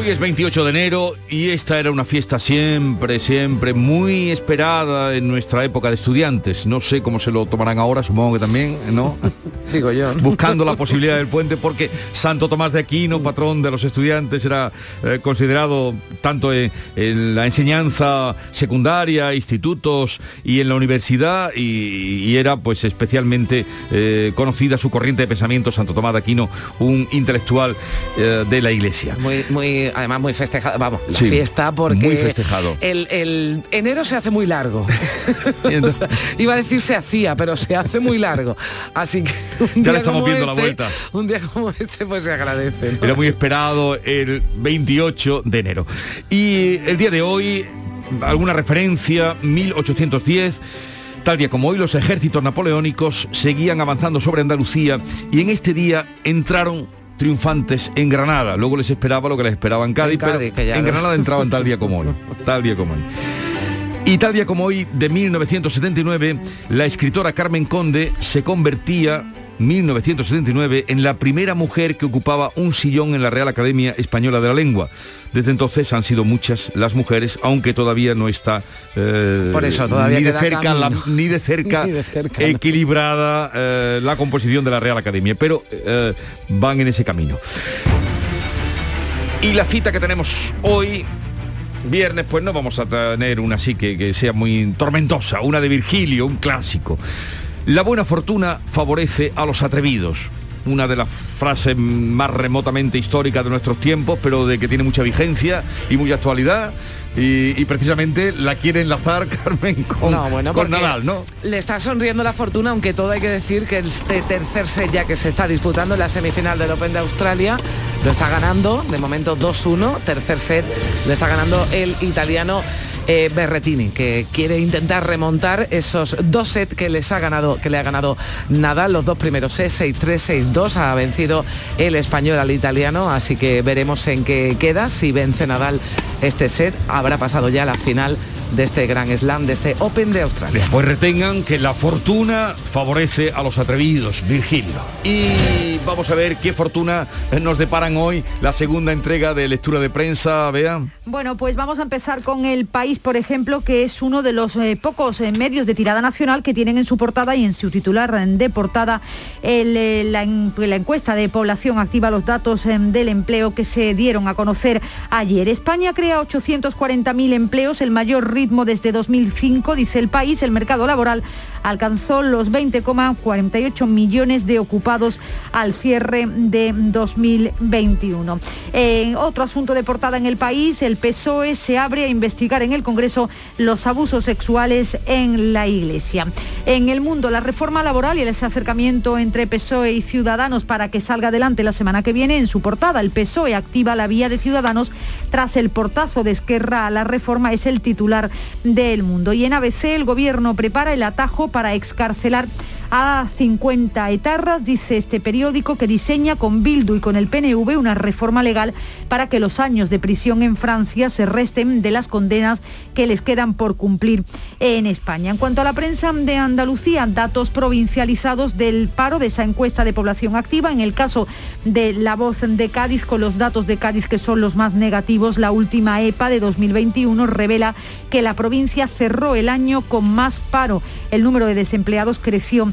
Speaker 1: Hoy es 28 de enero y esta era una fiesta siempre, siempre muy esperada en nuestra época de estudiantes. No sé cómo se lo tomarán ahora, supongo que también, ¿no?
Speaker 3: Digo yo.
Speaker 1: Buscando la posibilidad del puente porque Santo Tomás de Aquino, patrón de los estudiantes, era eh, considerado tanto en, la enseñanza secundaria, institutos y en la universidad y, era pues especialmente eh, conocida su corriente de pensamiento, Santo Tomás de Aquino, un intelectual eh, de la iglesia.
Speaker 3: Muy, muy además muy festejado, vamos, la fiesta porque
Speaker 1: muy festejado.
Speaker 3: El, enero se hace muy largo. iba a decir se hacía, pero se hace muy largo. Así que
Speaker 1: ya le estamos viendo la este, vuelta.
Speaker 3: Un día como este pues se agradece.
Speaker 1: Era muy esperado el 28 de enero. Y el día de hoy, alguna referencia, 1810. Tal día como hoy, los ejércitos napoleónicos seguían avanzando sobre Andalucía y en este día entraron triunfantes en Granada. Luego les esperaba lo que les esperaba en Cádiz,
Speaker 3: En Cádiz,
Speaker 1: pero en Granada entraban tal día como hoy. Tal día como hoy. Y tal día como hoy, de 1979, la escritora Carmen Conde se convertía 1979 en la primera mujer que ocupaba un sillón en la Real Academia Española de la Lengua. Desde entonces han sido muchas las mujeres, aunque todavía no está eh,
Speaker 3: Por eso, todavía
Speaker 1: ni, de cerca la- ni de cerca
Speaker 3: Ni de cerca, no.
Speaker 1: equilibrada eh, la composición de la Real Academia, pero eh, van en ese camino. Y la cita que tenemos hoy, viernes, pues no vamos a tener una así que, que sea muy tormentosa, una de Virgilio, un clásico. La buena fortuna favorece a los atrevidos. Una de las frases más remotamente históricas de nuestros tiempos, pero de que tiene mucha vigencia y mucha actualidad. Y, y precisamente la quiere enlazar Carmen con,
Speaker 3: No, bueno,
Speaker 1: con Nadal, ¿no?
Speaker 3: Le está sonriendo la fortuna, aunque todo hay que decir que este tercer set ya que se está disputando en la semifinal del Open de Australia, lo está ganando, de momento 2-1, tercer set, lo está ganando el italiano eh, Berretini, que quiere intentar remontar esos dos sets que les ha ganado, que le ha ganado Nadal, los dos primeros sets, 6-3, 6-2, ha vencido el español al italiano, así que veremos en qué queda, si vence Nadal este set, habrá pasado ya la final de este gran slam, de este Open de Australia.
Speaker 1: Pues retengan que la fortuna favorece a los atrevidos, Virgilio. Y vamos a ver qué fortuna nos deparan hoy la segunda entrega de lectura de prensa, Bea.
Speaker 8: Bueno, pues vamos a empezar con el país, por ejemplo, que es uno de los eh, pocos eh, medios de tirada nacional que tienen en su portada y en su titular de portada el, eh, la, en- la encuesta de población activa, los datos eh, del empleo que se dieron a conocer ayer. España crea 840.000 empleos, el mayor ritmo desde 2005, dice el país. El mercado laboral alcanzó los 20,48 millones de ocupados al cierre de 2021. En otro asunto de portada en el país, el PSOE se abre a investigar en el Congreso los abusos sexuales en la Iglesia. En el mundo, la reforma laboral y ese acercamiento entre PSOE y Ciudadanos para que salga adelante la semana que viene en su portada. El PSOE activa la vía de Ciudadanos tras el portazo de Esquerra a la reforma, es el titular del mundo. Y en ABC el gobierno prepara el atajo para excarcelar a 50 etarras, dice este periódico, que diseña con Bildu y con el PNV una reforma legal para que los años de prisión en Francia se resten de las condenas que les quedan por cumplir en España. En cuanto a la prensa de Andalucía, datos provincializados del paro de esa encuesta de población activa. En el caso de la voz de Cádiz, con los datos de Cádiz que son los más negativos, la última EPA de 2021 revela que la provincia cerró el año con más paro. El número de desempleados creció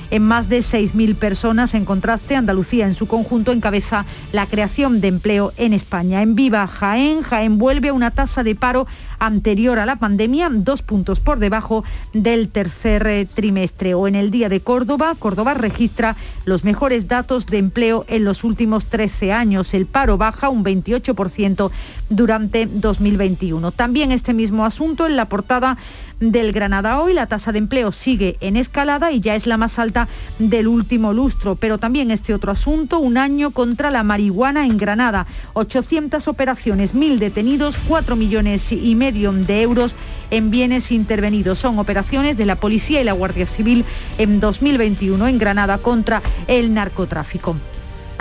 Speaker 8: en más de 6.000 personas. En contraste, Andalucía en su conjunto encabeza la creación de empleo en España. En Viva Jaén, Jaén vuelve a una tasa de paro anterior a la pandemia, dos puntos por debajo del tercer eh, trimestre. O en el día de Córdoba, Córdoba registra los mejores datos de empleo en los últimos 13 años. El paro baja un 28% durante 2021. También este mismo asunto en la portada del Granada hoy. La tasa de empleo sigue en escalada y ya es la más alta del último lustro. Pero también este otro asunto, un año contra la marihuana en Granada. 800 operaciones, 1.000 detenidos, 4 millones y medio de euros en bienes intervenidos. Son operaciones de la Policía y la Guardia Civil en 2021 en Granada contra el narcotráfico.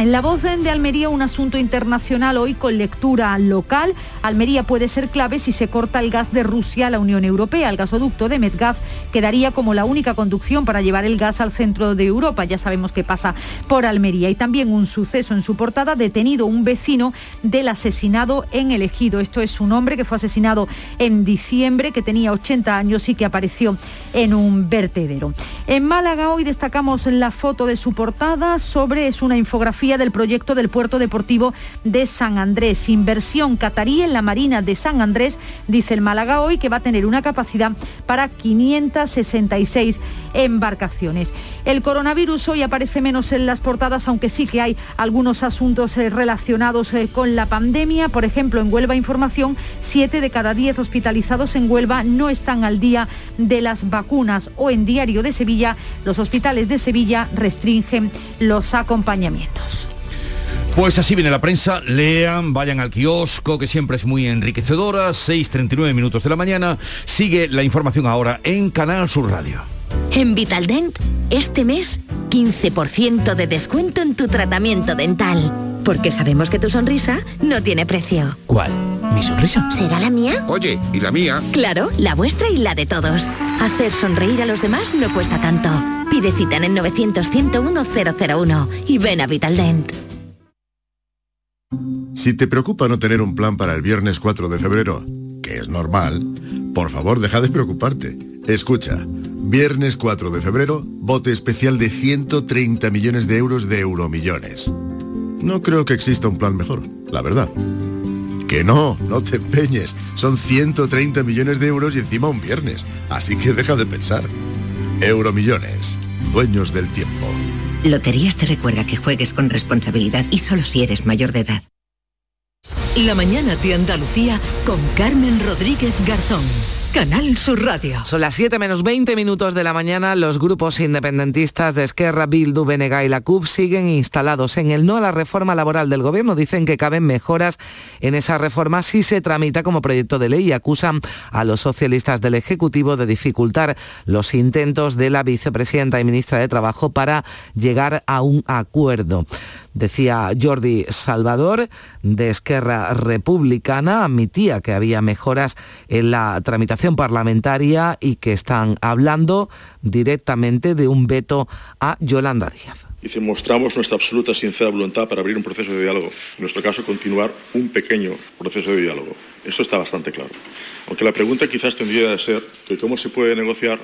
Speaker 8: En la voz de Almería, un asunto internacional hoy con lectura local. Almería puede ser clave si se corta el gas de Rusia a la Unión Europea. El gasoducto de Medgaz quedaría como la única conducción para llevar el gas al centro de Europa. Ya sabemos qué pasa por Almería. Y también un suceso en su portada, detenido un vecino del asesinado en el Ejido. Esto es un hombre que fue asesinado en diciembre, que tenía 80 años y que apareció en un vertedero. En Málaga hoy destacamos la foto de su portada sobre, es una infografía del proyecto del puerto deportivo de San Andrés. Inversión catarí en la Marina de San Andrés, dice el Málaga hoy, que va a tener una capacidad para 566 embarcaciones. El coronavirus hoy aparece menos en las portadas, aunque sí que hay algunos asuntos eh, relacionados eh, con la pandemia. Por ejemplo, en Huelva Información, 7 de cada 10 hospitalizados en Huelva no están al día de las vacunas. O en Diario de Sevilla, los hospitales de Sevilla restringen los acompañamientos.
Speaker 1: Pues así viene la prensa, lean, vayan al kiosco, que siempre es muy enriquecedora, 6.39 minutos de la mañana, sigue la información ahora en Canal Sur Radio.
Speaker 27: En Vitaldent, este mes, 15% de descuento en tu tratamiento dental. Porque sabemos que tu sonrisa no tiene precio.
Speaker 24: ¿Cuál? ¿Mi sonrisa?
Speaker 27: ¿Será la mía?
Speaker 28: Oye, ¿y la mía?
Speaker 27: Claro, la vuestra y la de todos. Hacer sonreír a los demás no cuesta tanto. Pide cita en el 900-101-001 y ven a Vitaldent.
Speaker 21: Si te preocupa no tener un plan para el viernes 4 de febrero, que es normal, por favor deja de preocuparte. Escucha, viernes 4 de febrero, bote especial de 130 millones de euros de euromillones. No creo que exista un plan mejor, la verdad. Que no, no te empeñes. Son 130 millones de euros y encima un viernes. Así que deja de pensar. Euromillones, dueños del tiempo.
Speaker 22: Loterías te recuerda que juegues con responsabilidad y solo si eres mayor de edad.
Speaker 26: La mañana de Andalucía con Carmen Rodríguez Garzón. Canal Sur Radio.
Speaker 3: Son las 7 menos 20 minutos de la mañana. Los grupos independentistas de Esquerra, Bildu, Benega y la CUP siguen instalados en el no a la reforma laboral del gobierno. Dicen que caben mejoras en esa reforma si se tramita como proyecto de ley y acusan a los socialistas del Ejecutivo de dificultar los intentos de la vicepresidenta y ministra de Trabajo para llegar a un acuerdo. Decía Jordi Salvador de Esquerra Republicana, admitía que había mejoras en la tramitación parlamentaria y que están hablando directamente de un veto a Yolanda Díaz.
Speaker 29: Dice, mostramos nuestra absoluta sincera voluntad para abrir un proceso de diálogo. En nuestro caso, continuar un pequeño proceso de diálogo. Eso está bastante claro. Aunque la pregunta quizás tendría de ser que cómo se puede negociar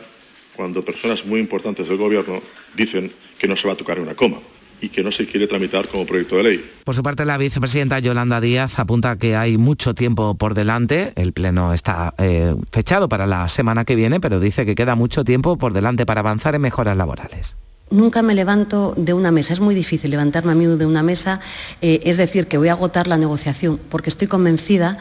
Speaker 29: cuando personas muy importantes del Gobierno dicen que no se va a tocar una coma y que no se quiere tramitar como proyecto de ley.
Speaker 3: Por su parte, la vicepresidenta Yolanda Díaz apunta que hay mucho tiempo por delante. El pleno está eh, fechado para la semana que viene, pero dice que queda mucho tiempo por delante para avanzar en mejoras laborales.
Speaker 30: Nunca me levanto de una mesa, es muy difícil levantarme a mí de una mesa, eh, es decir, que voy a agotar la negociación, porque estoy convencida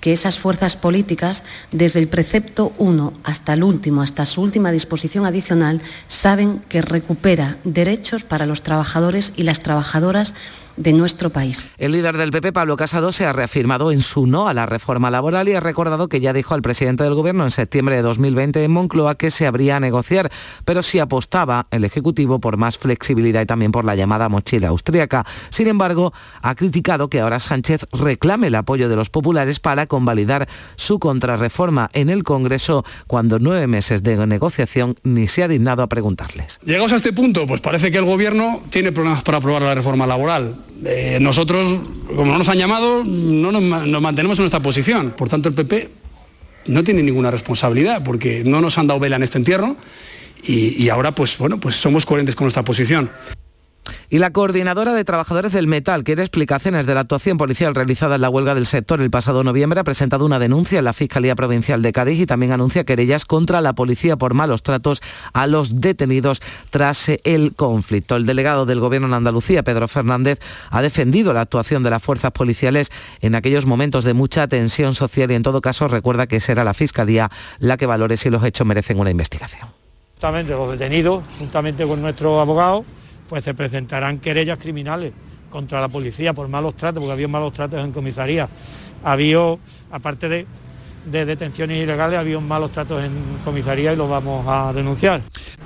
Speaker 30: que esas fuerzas políticas, desde el precepto 1 hasta el último, hasta su última disposición adicional, saben que recupera derechos para los trabajadores y las trabajadoras de nuestro país.
Speaker 3: El líder del PP, Pablo Casado, se ha reafirmado en su no a la reforma laboral y ha recordado que ya dijo al presidente del Gobierno en septiembre de 2020 en Moncloa que se habría a negociar, pero sí apostaba el Ejecutivo por más flexibilidad y también por la llamada mochila austríaca. Sin embargo, ha criticado que ahora Sánchez reclame el apoyo de los populares para convalidar su contrarreforma en el Congreso cuando nueve meses de negociación ni se ha dignado a preguntarles.
Speaker 17: Llegados a este punto, pues parece que el Gobierno tiene problemas para aprobar la reforma laboral. Eh, nosotros, como no nos han llamado, no nos, mantenemos en nuestra posición. Por tanto, el PP no tiene ninguna responsabilidad porque no nos han dado vela en este entierro y, y ahora, pues bueno, pues somos coherentes con nuestra posición.
Speaker 3: Y la coordinadora de trabajadores del metal quiere explicaciones de la actuación policial realizada en la huelga del sector el pasado noviembre. Ha presentado una denuncia en la Fiscalía Provincial de Cádiz y también anuncia querellas contra la policía por malos tratos a los detenidos tras el conflicto. El delegado del Gobierno en Andalucía, Pedro Fernández, ha defendido la actuación de las fuerzas policiales en aquellos momentos de mucha tensión social y en todo caso recuerda que será la Fiscalía la que valore si los hechos merecen una investigación.
Speaker 31: Justamente los detenidos, juntamente con nuestro abogado, pues se presentarán querellas criminales contra la policía por malos tratos, porque había malos tratos en comisaría. Había, aparte de, de detenciones ilegales, había malos tratos en comisaría y los vamos a denunciar.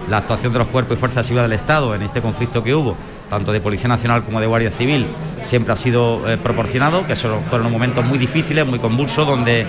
Speaker 32: La actuación de los cuerpos y fuerzas civiles del Estado en este conflicto que hubo, tanto de Policía Nacional como de Guardia Civil, siempre ha sido eh, proporcionado, que fueron momentos muy difíciles, muy convulsos, donde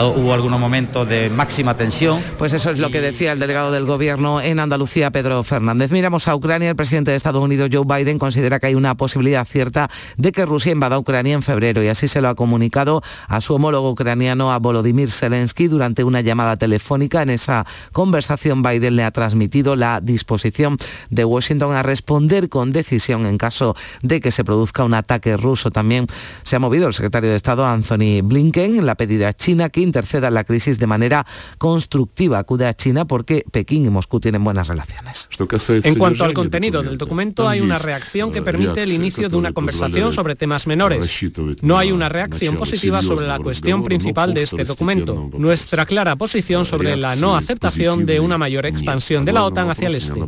Speaker 32: hubo algunos momentos de máxima tensión.
Speaker 3: Pues eso es lo que decía el delegado del Gobierno en Andalucía, Pedro Fernández. Miramos a Ucrania. El presidente de Estados Unidos, Joe Biden, considera que hay una posibilidad cierta de que Rusia invada Ucrania en febrero y así se lo ha comunicado a su homólogo ucraniano, a Volodymyr Zelensky, durante una llamada telefónica. En esa conversación, Biden le ha transmitido la disposición de Washington a responder con decisión en caso de que se produzca un ataque ruso. También se ha movido el secretario de Estado, Anthony Blinken, la pedida a China que interceda en la crisis de manera constructiva. Acude a China porque Pekín y Moscú tienen buenas relaciones.
Speaker 33: En cuanto al contenido del documento, hay una reacción que permite el inicio de una conversación sobre temas menores. No hay una reacción positiva sobre la cuestión principal de este documento, nuestra clara posición sobre la no aceptación de una mayor expansión de la OTAN hacia el este.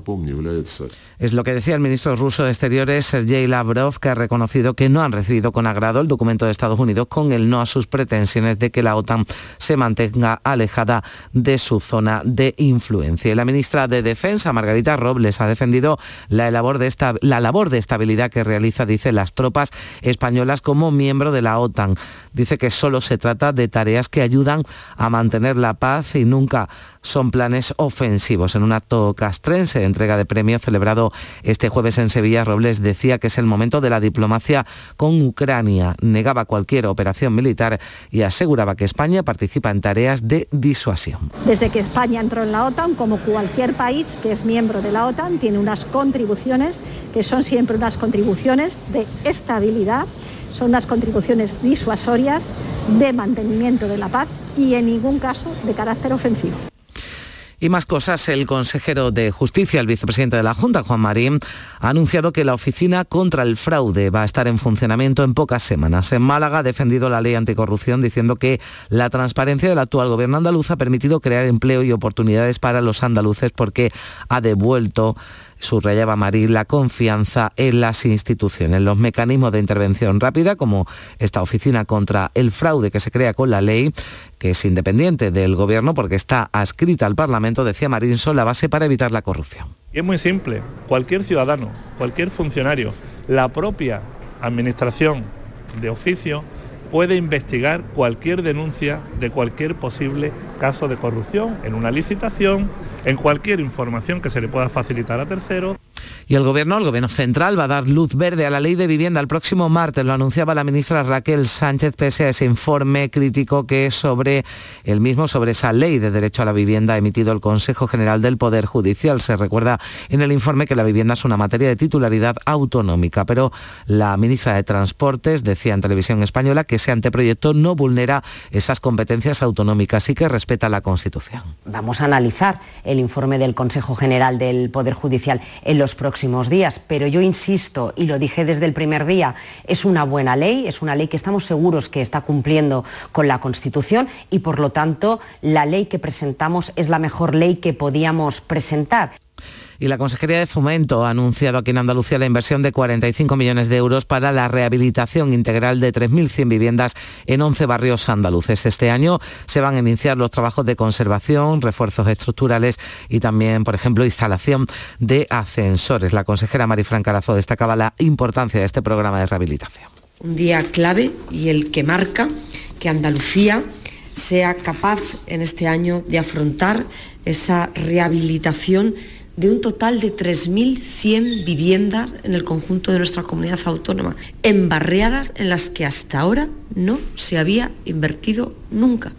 Speaker 3: Es lo que decía el ministro ruso de Exteriores, Sergei Lavrov, que ha reconocido que no han recibido con agrado el documento de Estados Unidos con el no a sus pretensiones de que la OTAN se mantenga alejada de su zona de influencia. Y la ministra de Defensa, Margarita Robles, ha defendido la labor de, esta, la labor de estabilidad que realiza, dice, las tropas españolas como miembro de la OTAN. Dice que solo se trata de tareas que ayudan a mantener la paz y nunca son planes ofensivos. En un acto castrense de entrega de premios celebrado este jueves en Sevilla, Robles decía que es el momento de la diplomacia con Ucrania. Negaba cualquier operación militar y aseguraba que España participa en tareas de disuasión.
Speaker 34: Desde que España entró en la OTAN, como cualquier país que es miembro de la OTAN, tiene unas contribuciones que son siempre unas contribuciones de estabilidad, son unas contribuciones disuasorias de mantenimiento de la paz y en ningún caso de carácter ofensivo.
Speaker 3: Y más cosas, el consejero de Justicia, el vicepresidente de la Junta, Juan Marín, ha anunciado que la Oficina contra el Fraude va a estar en funcionamiento en pocas semanas. En Málaga ha defendido la ley anticorrupción diciendo que la transparencia del actual gobierno andaluz ha permitido crear empleo y oportunidades para los andaluces porque ha devuelto subrayaba Marí la confianza en las instituciones. Los mecanismos de intervención rápida, como esta oficina contra el fraude que se crea con la ley, que es independiente del gobierno porque está adscrita al Parlamento, decía Marín, son la base para evitar la corrupción.
Speaker 28: Es muy simple, cualquier ciudadano, cualquier funcionario, la propia administración de oficio puede investigar cualquier denuncia de cualquier posible caso de corrupción en una licitación, en cualquier información que se le pueda facilitar a terceros.
Speaker 3: Y el gobierno, el gobierno central, va a dar luz verde a la ley de vivienda el próximo martes. Lo anunciaba la ministra Raquel Sánchez pese a ese informe crítico que es sobre el mismo, sobre esa ley de derecho a la vivienda emitido el Consejo General del Poder Judicial. Se recuerda en el informe que la vivienda es una materia de titularidad autonómica, pero la ministra de Transportes decía en televisión española que ese anteproyecto no vulnera esas competencias autonómicas y que respeta la Constitución.
Speaker 35: Vamos a analizar el informe del Consejo General del Poder Judicial en los próximos días, pero yo insisto, y lo dije desde el primer día, es una buena ley, es una ley que estamos seguros que está cumpliendo con la Constitución y por lo tanto la ley que presentamos es la mejor ley que podíamos presentar.
Speaker 3: Y la Consejería de Fomento ha anunciado aquí en Andalucía la inversión de 45 millones de euros para la rehabilitación integral de 3.100 viviendas en 11 barrios andaluces. Este año se van a iniciar los trabajos de conservación, refuerzos estructurales y también, por ejemplo, instalación de ascensores. La consejera Marifran Carazo destacaba la importancia de este programa de rehabilitación.
Speaker 36: Un día clave y el que marca que Andalucía sea capaz en este año de afrontar esa rehabilitación de un total de 3.100 viviendas en el conjunto de nuestra comunidad autónoma, en barriadas en las que hasta ahora no se había invertido nunca.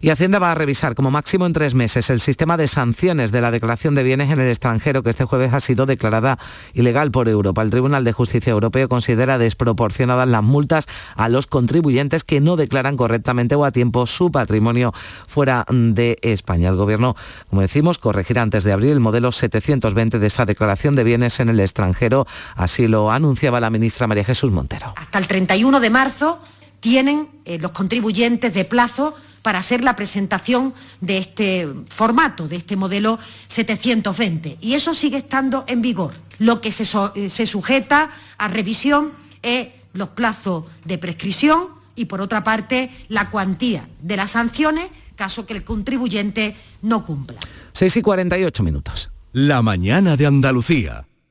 Speaker 3: Y Hacienda va a revisar como máximo en tres meses el sistema de sanciones de la declaración de bienes en el extranjero que este jueves ha sido declarada ilegal por Europa. El Tribunal de Justicia Europeo considera desproporcionadas las multas a los contribuyentes que no declaran correctamente o a tiempo su patrimonio fuera de España. El Gobierno, como decimos, corregirá antes de abril el modelo 720 de esa declaración de bienes en el extranjero. Así lo anunciaba la ministra María Jesús Montero.
Speaker 37: Hasta el 31 de marzo tienen eh, los contribuyentes de plazo para hacer la presentación de este formato, de este modelo 720. Y eso sigue estando en vigor. Lo que se, eh, se sujeta a revisión es los plazos de prescripción y, por otra parte, la cuantía de las sanciones caso que el contribuyente no cumpla.
Speaker 3: 6 y 48 minutos.
Speaker 38: La mañana de Andalucía.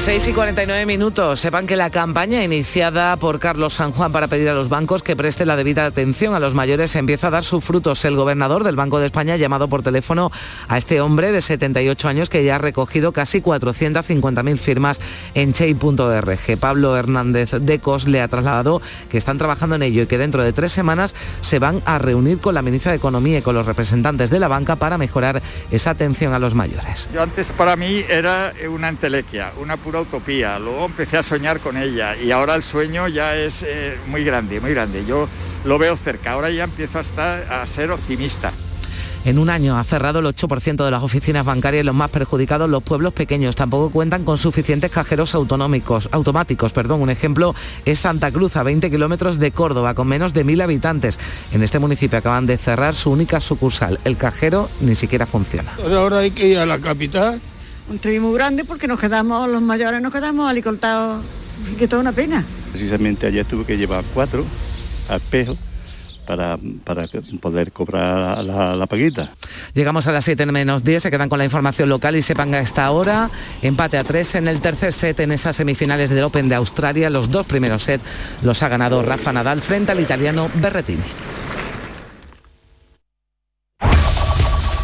Speaker 3: 6 y 49 minutos. Sepan que la campaña iniciada por Carlos San Juan para pedir a los bancos que presten la debida atención a los mayores empieza a dar sus frutos. El gobernador del Banco de España ha llamado por teléfono a este hombre de 78 años que ya ha recogido casi 450.000 firmas en chey.org. Pablo Hernández Decos le ha trasladado que están trabajando en ello y que dentro de tres semanas se van a reunir con la ministra de Economía y con los representantes de la banca para mejorar esa atención a los mayores.
Speaker 39: Yo antes para mí era una entelequia, una pura utopía. Luego empecé a soñar con ella y ahora el sueño ya es eh, muy grande, muy grande. Yo lo veo cerca, ahora ya empiezo a, estar, a ser optimista.
Speaker 3: En un año ha cerrado el 8% de las oficinas bancarias, los más perjudicados los pueblos pequeños. Tampoco cuentan con suficientes cajeros autonómicos, automáticos. Perdón. Un ejemplo es Santa Cruz, a 20 kilómetros de Córdoba, con menos de mil habitantes. En este municipio acaban de cerrar su única sucursal. El cajero ni siquiera funciona.
Speaker 40: Ahora hay que ir a la capital
Speaker 41: un tren muy grande porque nos quedamos, los mayores nos quedamos alicortados, que toda una pena.
Speaker 42: Precisamente ayer tuve que llevar cuatro a espejo para, para, poder cobrar la, la, paguita.
Speaker 3: Llegamos a las 7 menos 10, se quedan con la información local y sepan a esta hora empate a 3 en el tercer set en esas semifinales del Open de Australia. Los dos primeros sets los ha ganado Rafa Nadal frente al italiano Berretini.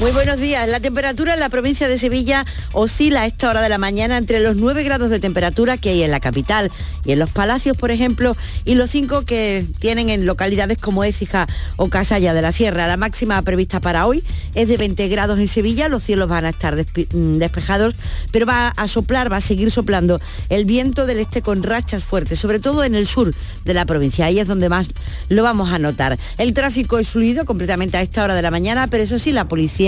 Speaker 43: Muy buenos días. La temperatura en la provincia de Sevilla oscila a esta hora de la mañana entre los 9 grados de temperatura que hay en la capital y en los palacios, por ejemplo, y los 5 que tienen en localidades como Écija o Casalla de la Sierra. La máxima prevista para hoy es de 20 grados en Sevilla, los cielos van a estar mm, despejados, pero va a soplar, va a seguir soplando el viento del este con rachas fuertes, sobre todo en el sur de la provincia. Ahí es donde más lo vamos a notar. El tráfico es fluido completamente a esta hora de la mañana, pero eso sí, la policía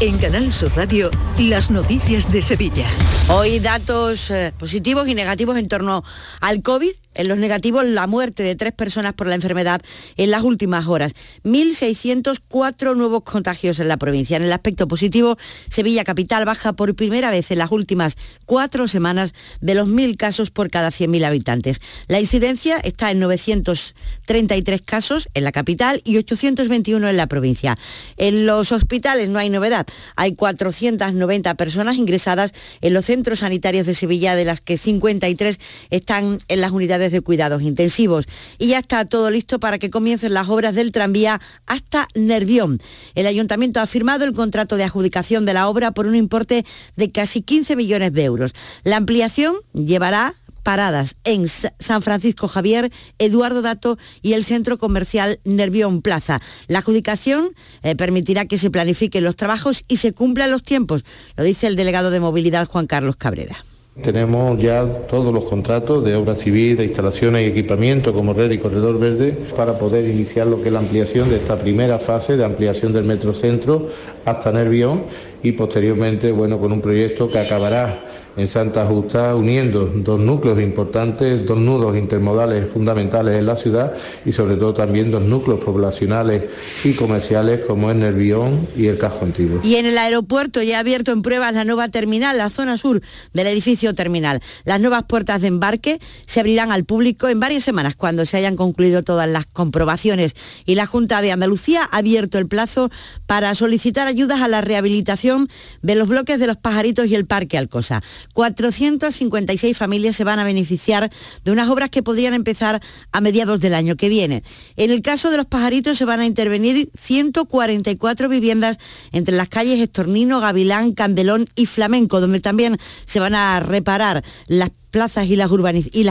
Speaker 26: En Canal Sur Radio, las noticias de Sevilla.
Speaker 43: Hoy datos eh, positivos y negativos en torno al COVID en los negativos, la muerte de tres personas por la enfermedad en las últimas horas. 1.604 nuevos contagios en la provincia. En el aspecto positivo, Sevilla Capital baja por primera vez en las últimas cuatro semanas de los 1.000 casos por cada 100.000 habitantes. La incidencia está en 933 casos en la capital y 821 en la provincia. En los hospitales no hay novedad. Hay 490 personas ingresadas en los centros sanitarios de Sevilla, de las que 53 están en las unidades de cuidados intensivos. Y ya está todo listo para que comiencen las obras del tranvía hasta Nervión. El ayuntamiento ha firmado el contrato de adjudicación de la obra por un importe de casi 15 millones de euros. La ampliación llevará paradas en San Francisco Javier, Eduardo Dato y el centro comercial Nervión Plaza. La adjudicación eh, permitirá que se planifiquen los trabajos y se cumplan los tiempos, lo dice el delegado de movilidad Juan Carlos Cabrera.
Speaker 44: Tenemos ya todos los contratos de obra civil, de instalaciones y equipamiento como red y corredor verde para poder iniciar lo que es la ampliación de esta primera fase de ampliación del metrocentro hasta Nervión y posteriormente, bueno, con un proyecto que acabará en Santa Justa uniendo dos núcleos importantes, dos nudos intermodales fundamentales en la ciudad y sobre todo también dos núcleos poblacionales y comerciales como es Nervión y el Casco Antiguo.
Speaker 43: Y en el aeropuerto ya ha abierto en pruebas la nueva terminal, la zona sur del edificio terminal. Las nuevas puertas de embarque se abrirán al público en varias semanas cuando se hayan concluido todas las comprobaciones y la Junta de Andalucía ha abierto el plazo para solicitar ayudas a la rehabilitación de los bloques de los pajaritos y el Parque Alcosa. 456 familias se van a beneficiar de unas obras que podrían empezar a mediados del año que viene. En el caso de los pajaritos se van a intervenir 144 viviendas entre las calles Estornino, Gavilán, Candelón y Flamenco, donde también se van a reparar las plazas y las,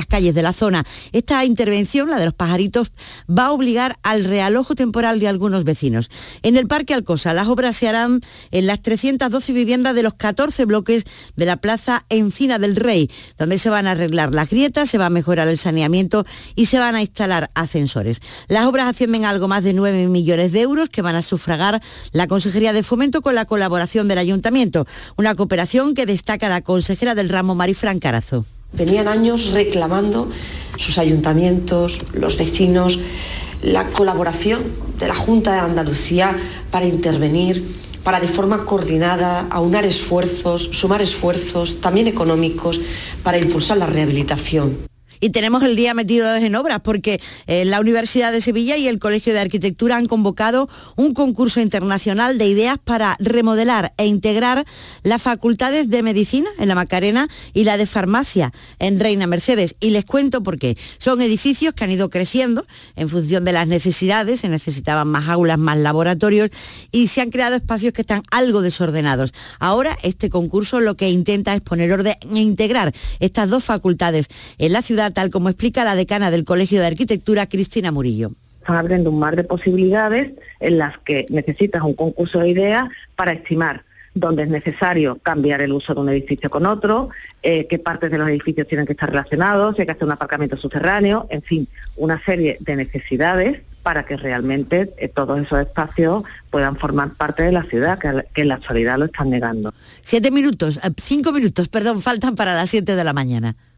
Speaker 43: calles de la zona. Esta intervención, la de los pajaritos, va a obligar al realojo temporal de algunos vecinos. En el Parque Alcosa, las obras se harán en las 312 viviendas de los 14 bloques de la Plaza Encina del Rey, donde se van a arreglar las grietas, se va a mejorar el saneamiento y se van a instalar ascensores. Las obras ascienden a algo más de 9 millones de euros que van a sufragar la Consejería de Fomento con la colaboración del Ayuntamiento, una cooperación que destaca la consejera del ramo Marifran Carazo.
Speaker 36: Venían años reclamando sus ayuntamientos, los vecinos, la colaboración de la Junta de Andalucía para intervenir, para de forma coordinada aunar esfuerzos, sumar esfuerzos, también económicos, para impulsar la rehabilitación
Speaker 43: y tenemos el día metido en obras porque eh, la Universidad de Sevilla y el Colegio de Arquitectura han convocado un concurso internacional de ideas para remodelar e integrar las facultades de medicina en la Macarena y la de farmacia en Reina Mercedes. Y les cuento por qué. Son edificios que han ido creciendo en función de las necesidades, se necesitaban más aulas, más laboratorios y se han creado espacios que están algo desordenados. Ahora este concurso lo que intenta es poner orden e integrar estas dos facultades en la ciudad tal como explica la decana del Colegio de Arquitectura, Cristina Murillo
Speaker 45: están abriendo un mar de posibilidades en las que necesitas un concurso de ideas para estimar dónde es necesario cambiar el uso de un edificio con otro, eh, qué partes de los edificios tienen que estar relacionados, si hay que hacer un aparcamiento subterráneo, en fin, una serie de necesidades para que realmente eh, todos esos espacios puedan formar parte de la ciudad, que, que, en la actualidad lo están negando.
Speaker 43: Siete minutos, eh, cinco minutos, perdón, faltan para las siete de la mañana.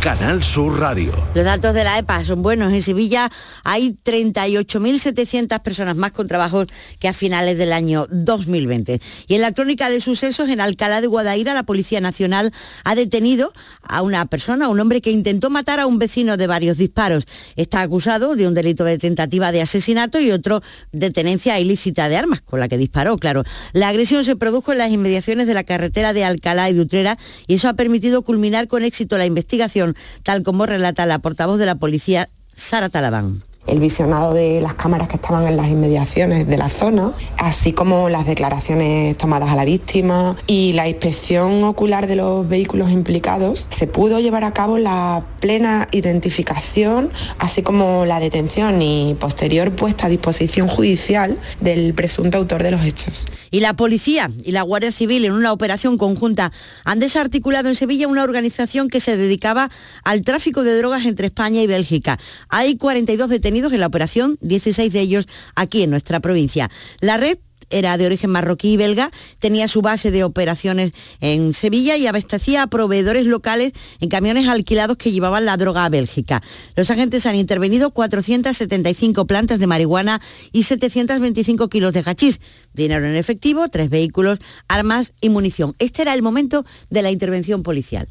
Speaker 38: Canal Sur Radio.
Speaker 43: Los datos de la EPA son buenos. En Sevilla hay 38.700 personas más con trabajos que a finales del año 2020. Y en la crónica de sucesos en Alcalá de Guadaira, la Policía Nacional ha detenido a una persona, un hombre que intentó matar a un vecino de varios disparos. Está acusado de un delito de tentativa de asesinato y otro de tenencia ilícita de armas, con la que disparó, claro. La agresión se produjo en las inmediaciones de la carretera de Alcalá y de Utrera y eso ha permitido culminar con éxito la investigación tal como relata la portavoz de la policía, Sara Talabán
Speaker 46: el visionado de las cámaras que estaban en las inmediaciones de la zona, así como las declaraciones tomadas a la víctima y la inspección ocular de los vehículos implicados, se pudo llevar a cabo la plena identificación, así como la detención y posterior puesta a disposición judicial del presunto autor de los hechos.
Speaker 43: Y la policía y la Guardia Civil en una operación conjunta han desarticulado en Sevilla una organización que se dedicaba al tráfico de drogas entre España y Bélgica. Hay 42 detenidos en la operación, 16 de ellos aquí en nuestra provincia. La red era de origen marroquí y belga, tenía su base de operaciones en Sevilla y abastecía a proveedores locales en camiones alquilados que llevaban la droga a Bélgica. Los agentes han intervenido 475 plantas de marihuana y 725 kilos de hachís, dinero en efectivo, tres vehículos, armas y munición. Este era el momento de la intervención policial.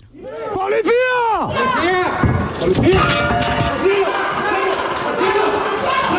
Speaker 43: ¡Policía! ¡Policía!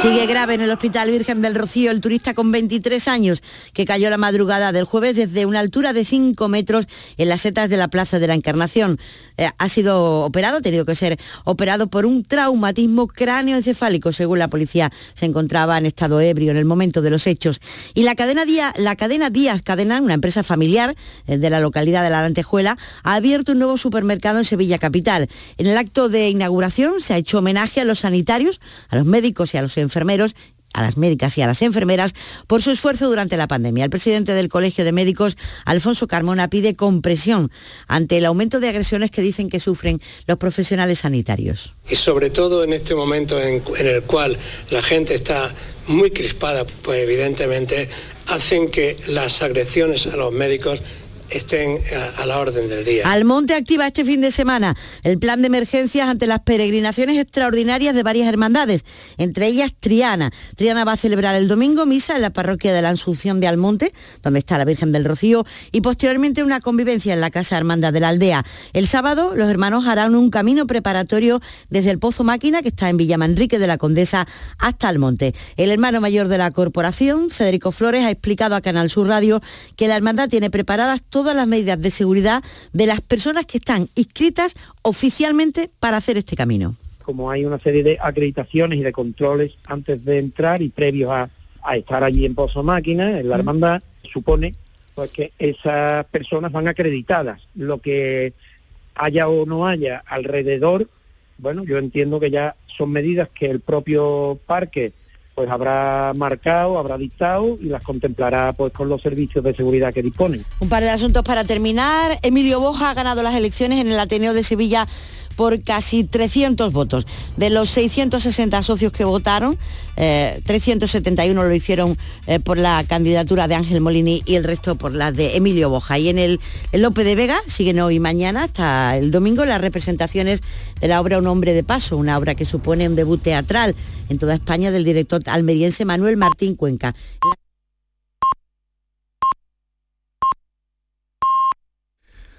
Speaker 43: Sigue grave en el Hospital Virgen del Rocío el turista con 23 años que cayó la madrugada del jueves desde una altura de 5 metros en las setas de la Plaza de la Encarnación. Eh, ha sido operado, ha tenido que ser operado por un traumatismo cráneoencefálico, según la policía. Se encontraba en estado ebrio en el momento de los hechos. Y la cadena Díaz, la cadena Cadena, una empresa familiar eh, de la localidad de La Lantejuela, ha abierto un nuevo supermercado en Sevilla Capital. En el acto de inauguración se ha hecho homenaje a los sanitarios, a los médicos y a los enfermeros a las médicas y a las enfermeras por su esfuerzo durante la pandemia. El presidente del Colegio de Médicos, Alfonso Carmona, pide compresión ante el aumento de agresiones que dicen que sufren los profesionales sanitarios.
Speaker 47: Y sobre todo en este momento en, en el cual la gente está muy crispada, pues evidentemente hacen que las agresiones a los médicos estén a, la orden del día.
Speaker 43: Almonte activa este fin de semana el plan de emergencias ante las peregrinaciones extraordinarias de varias hermandades, entre ellas Triana. Triana va a celebrar el domingo misa en la parroquia de la Asunción de Almonte, donde está la Virgen del Rocío, y posteriormente una convivencia en la Casa Hermandad de la Aldea. El sábado los hermanos harán un camino preparatorio desde el Pozo Máquina, que está en Villamanrique de la Condesa, hasta Almonte. El hermano mayor de la corporación, Federico Flores, ha explicado a Canal Sur Radio que la hermandad tiene preparadas todas las medidas de seguridad de las personas que están inscritas oficialmente para hacer este camino.
Speaker 48: Como hay una serie de acreditaciones y de controles antes de entrar y previos a, a estar allí en Pozo Máquina, en la hermandad, supone pues que esas personas van acreditadas. Lo que haya o no haya alrededor, bueno, yo entiendo que ya son medidas que el propio parque pues habrá marcado, habrá dictado y las contemplará pues con los servicios de seguridad que disponen.
Speaker 43: Un par de asuntos para terminar. Emilio Boja ha ganado las elecciones en el Ateneo de Sevilla por casi 300 votos. De los 660 socios que votaron, eh, 371 lo hicieron eh, por la candidatura de Ángel Molini y el resto por la de Emilio Boja. Y en el, el Lope de Vega siguen hoy y mañana hasta el domingo las representaciones de la obra Un hombre de paso, una obra que supone un debut teatral en toda España del director almeriense Manuel Martín Cuenca.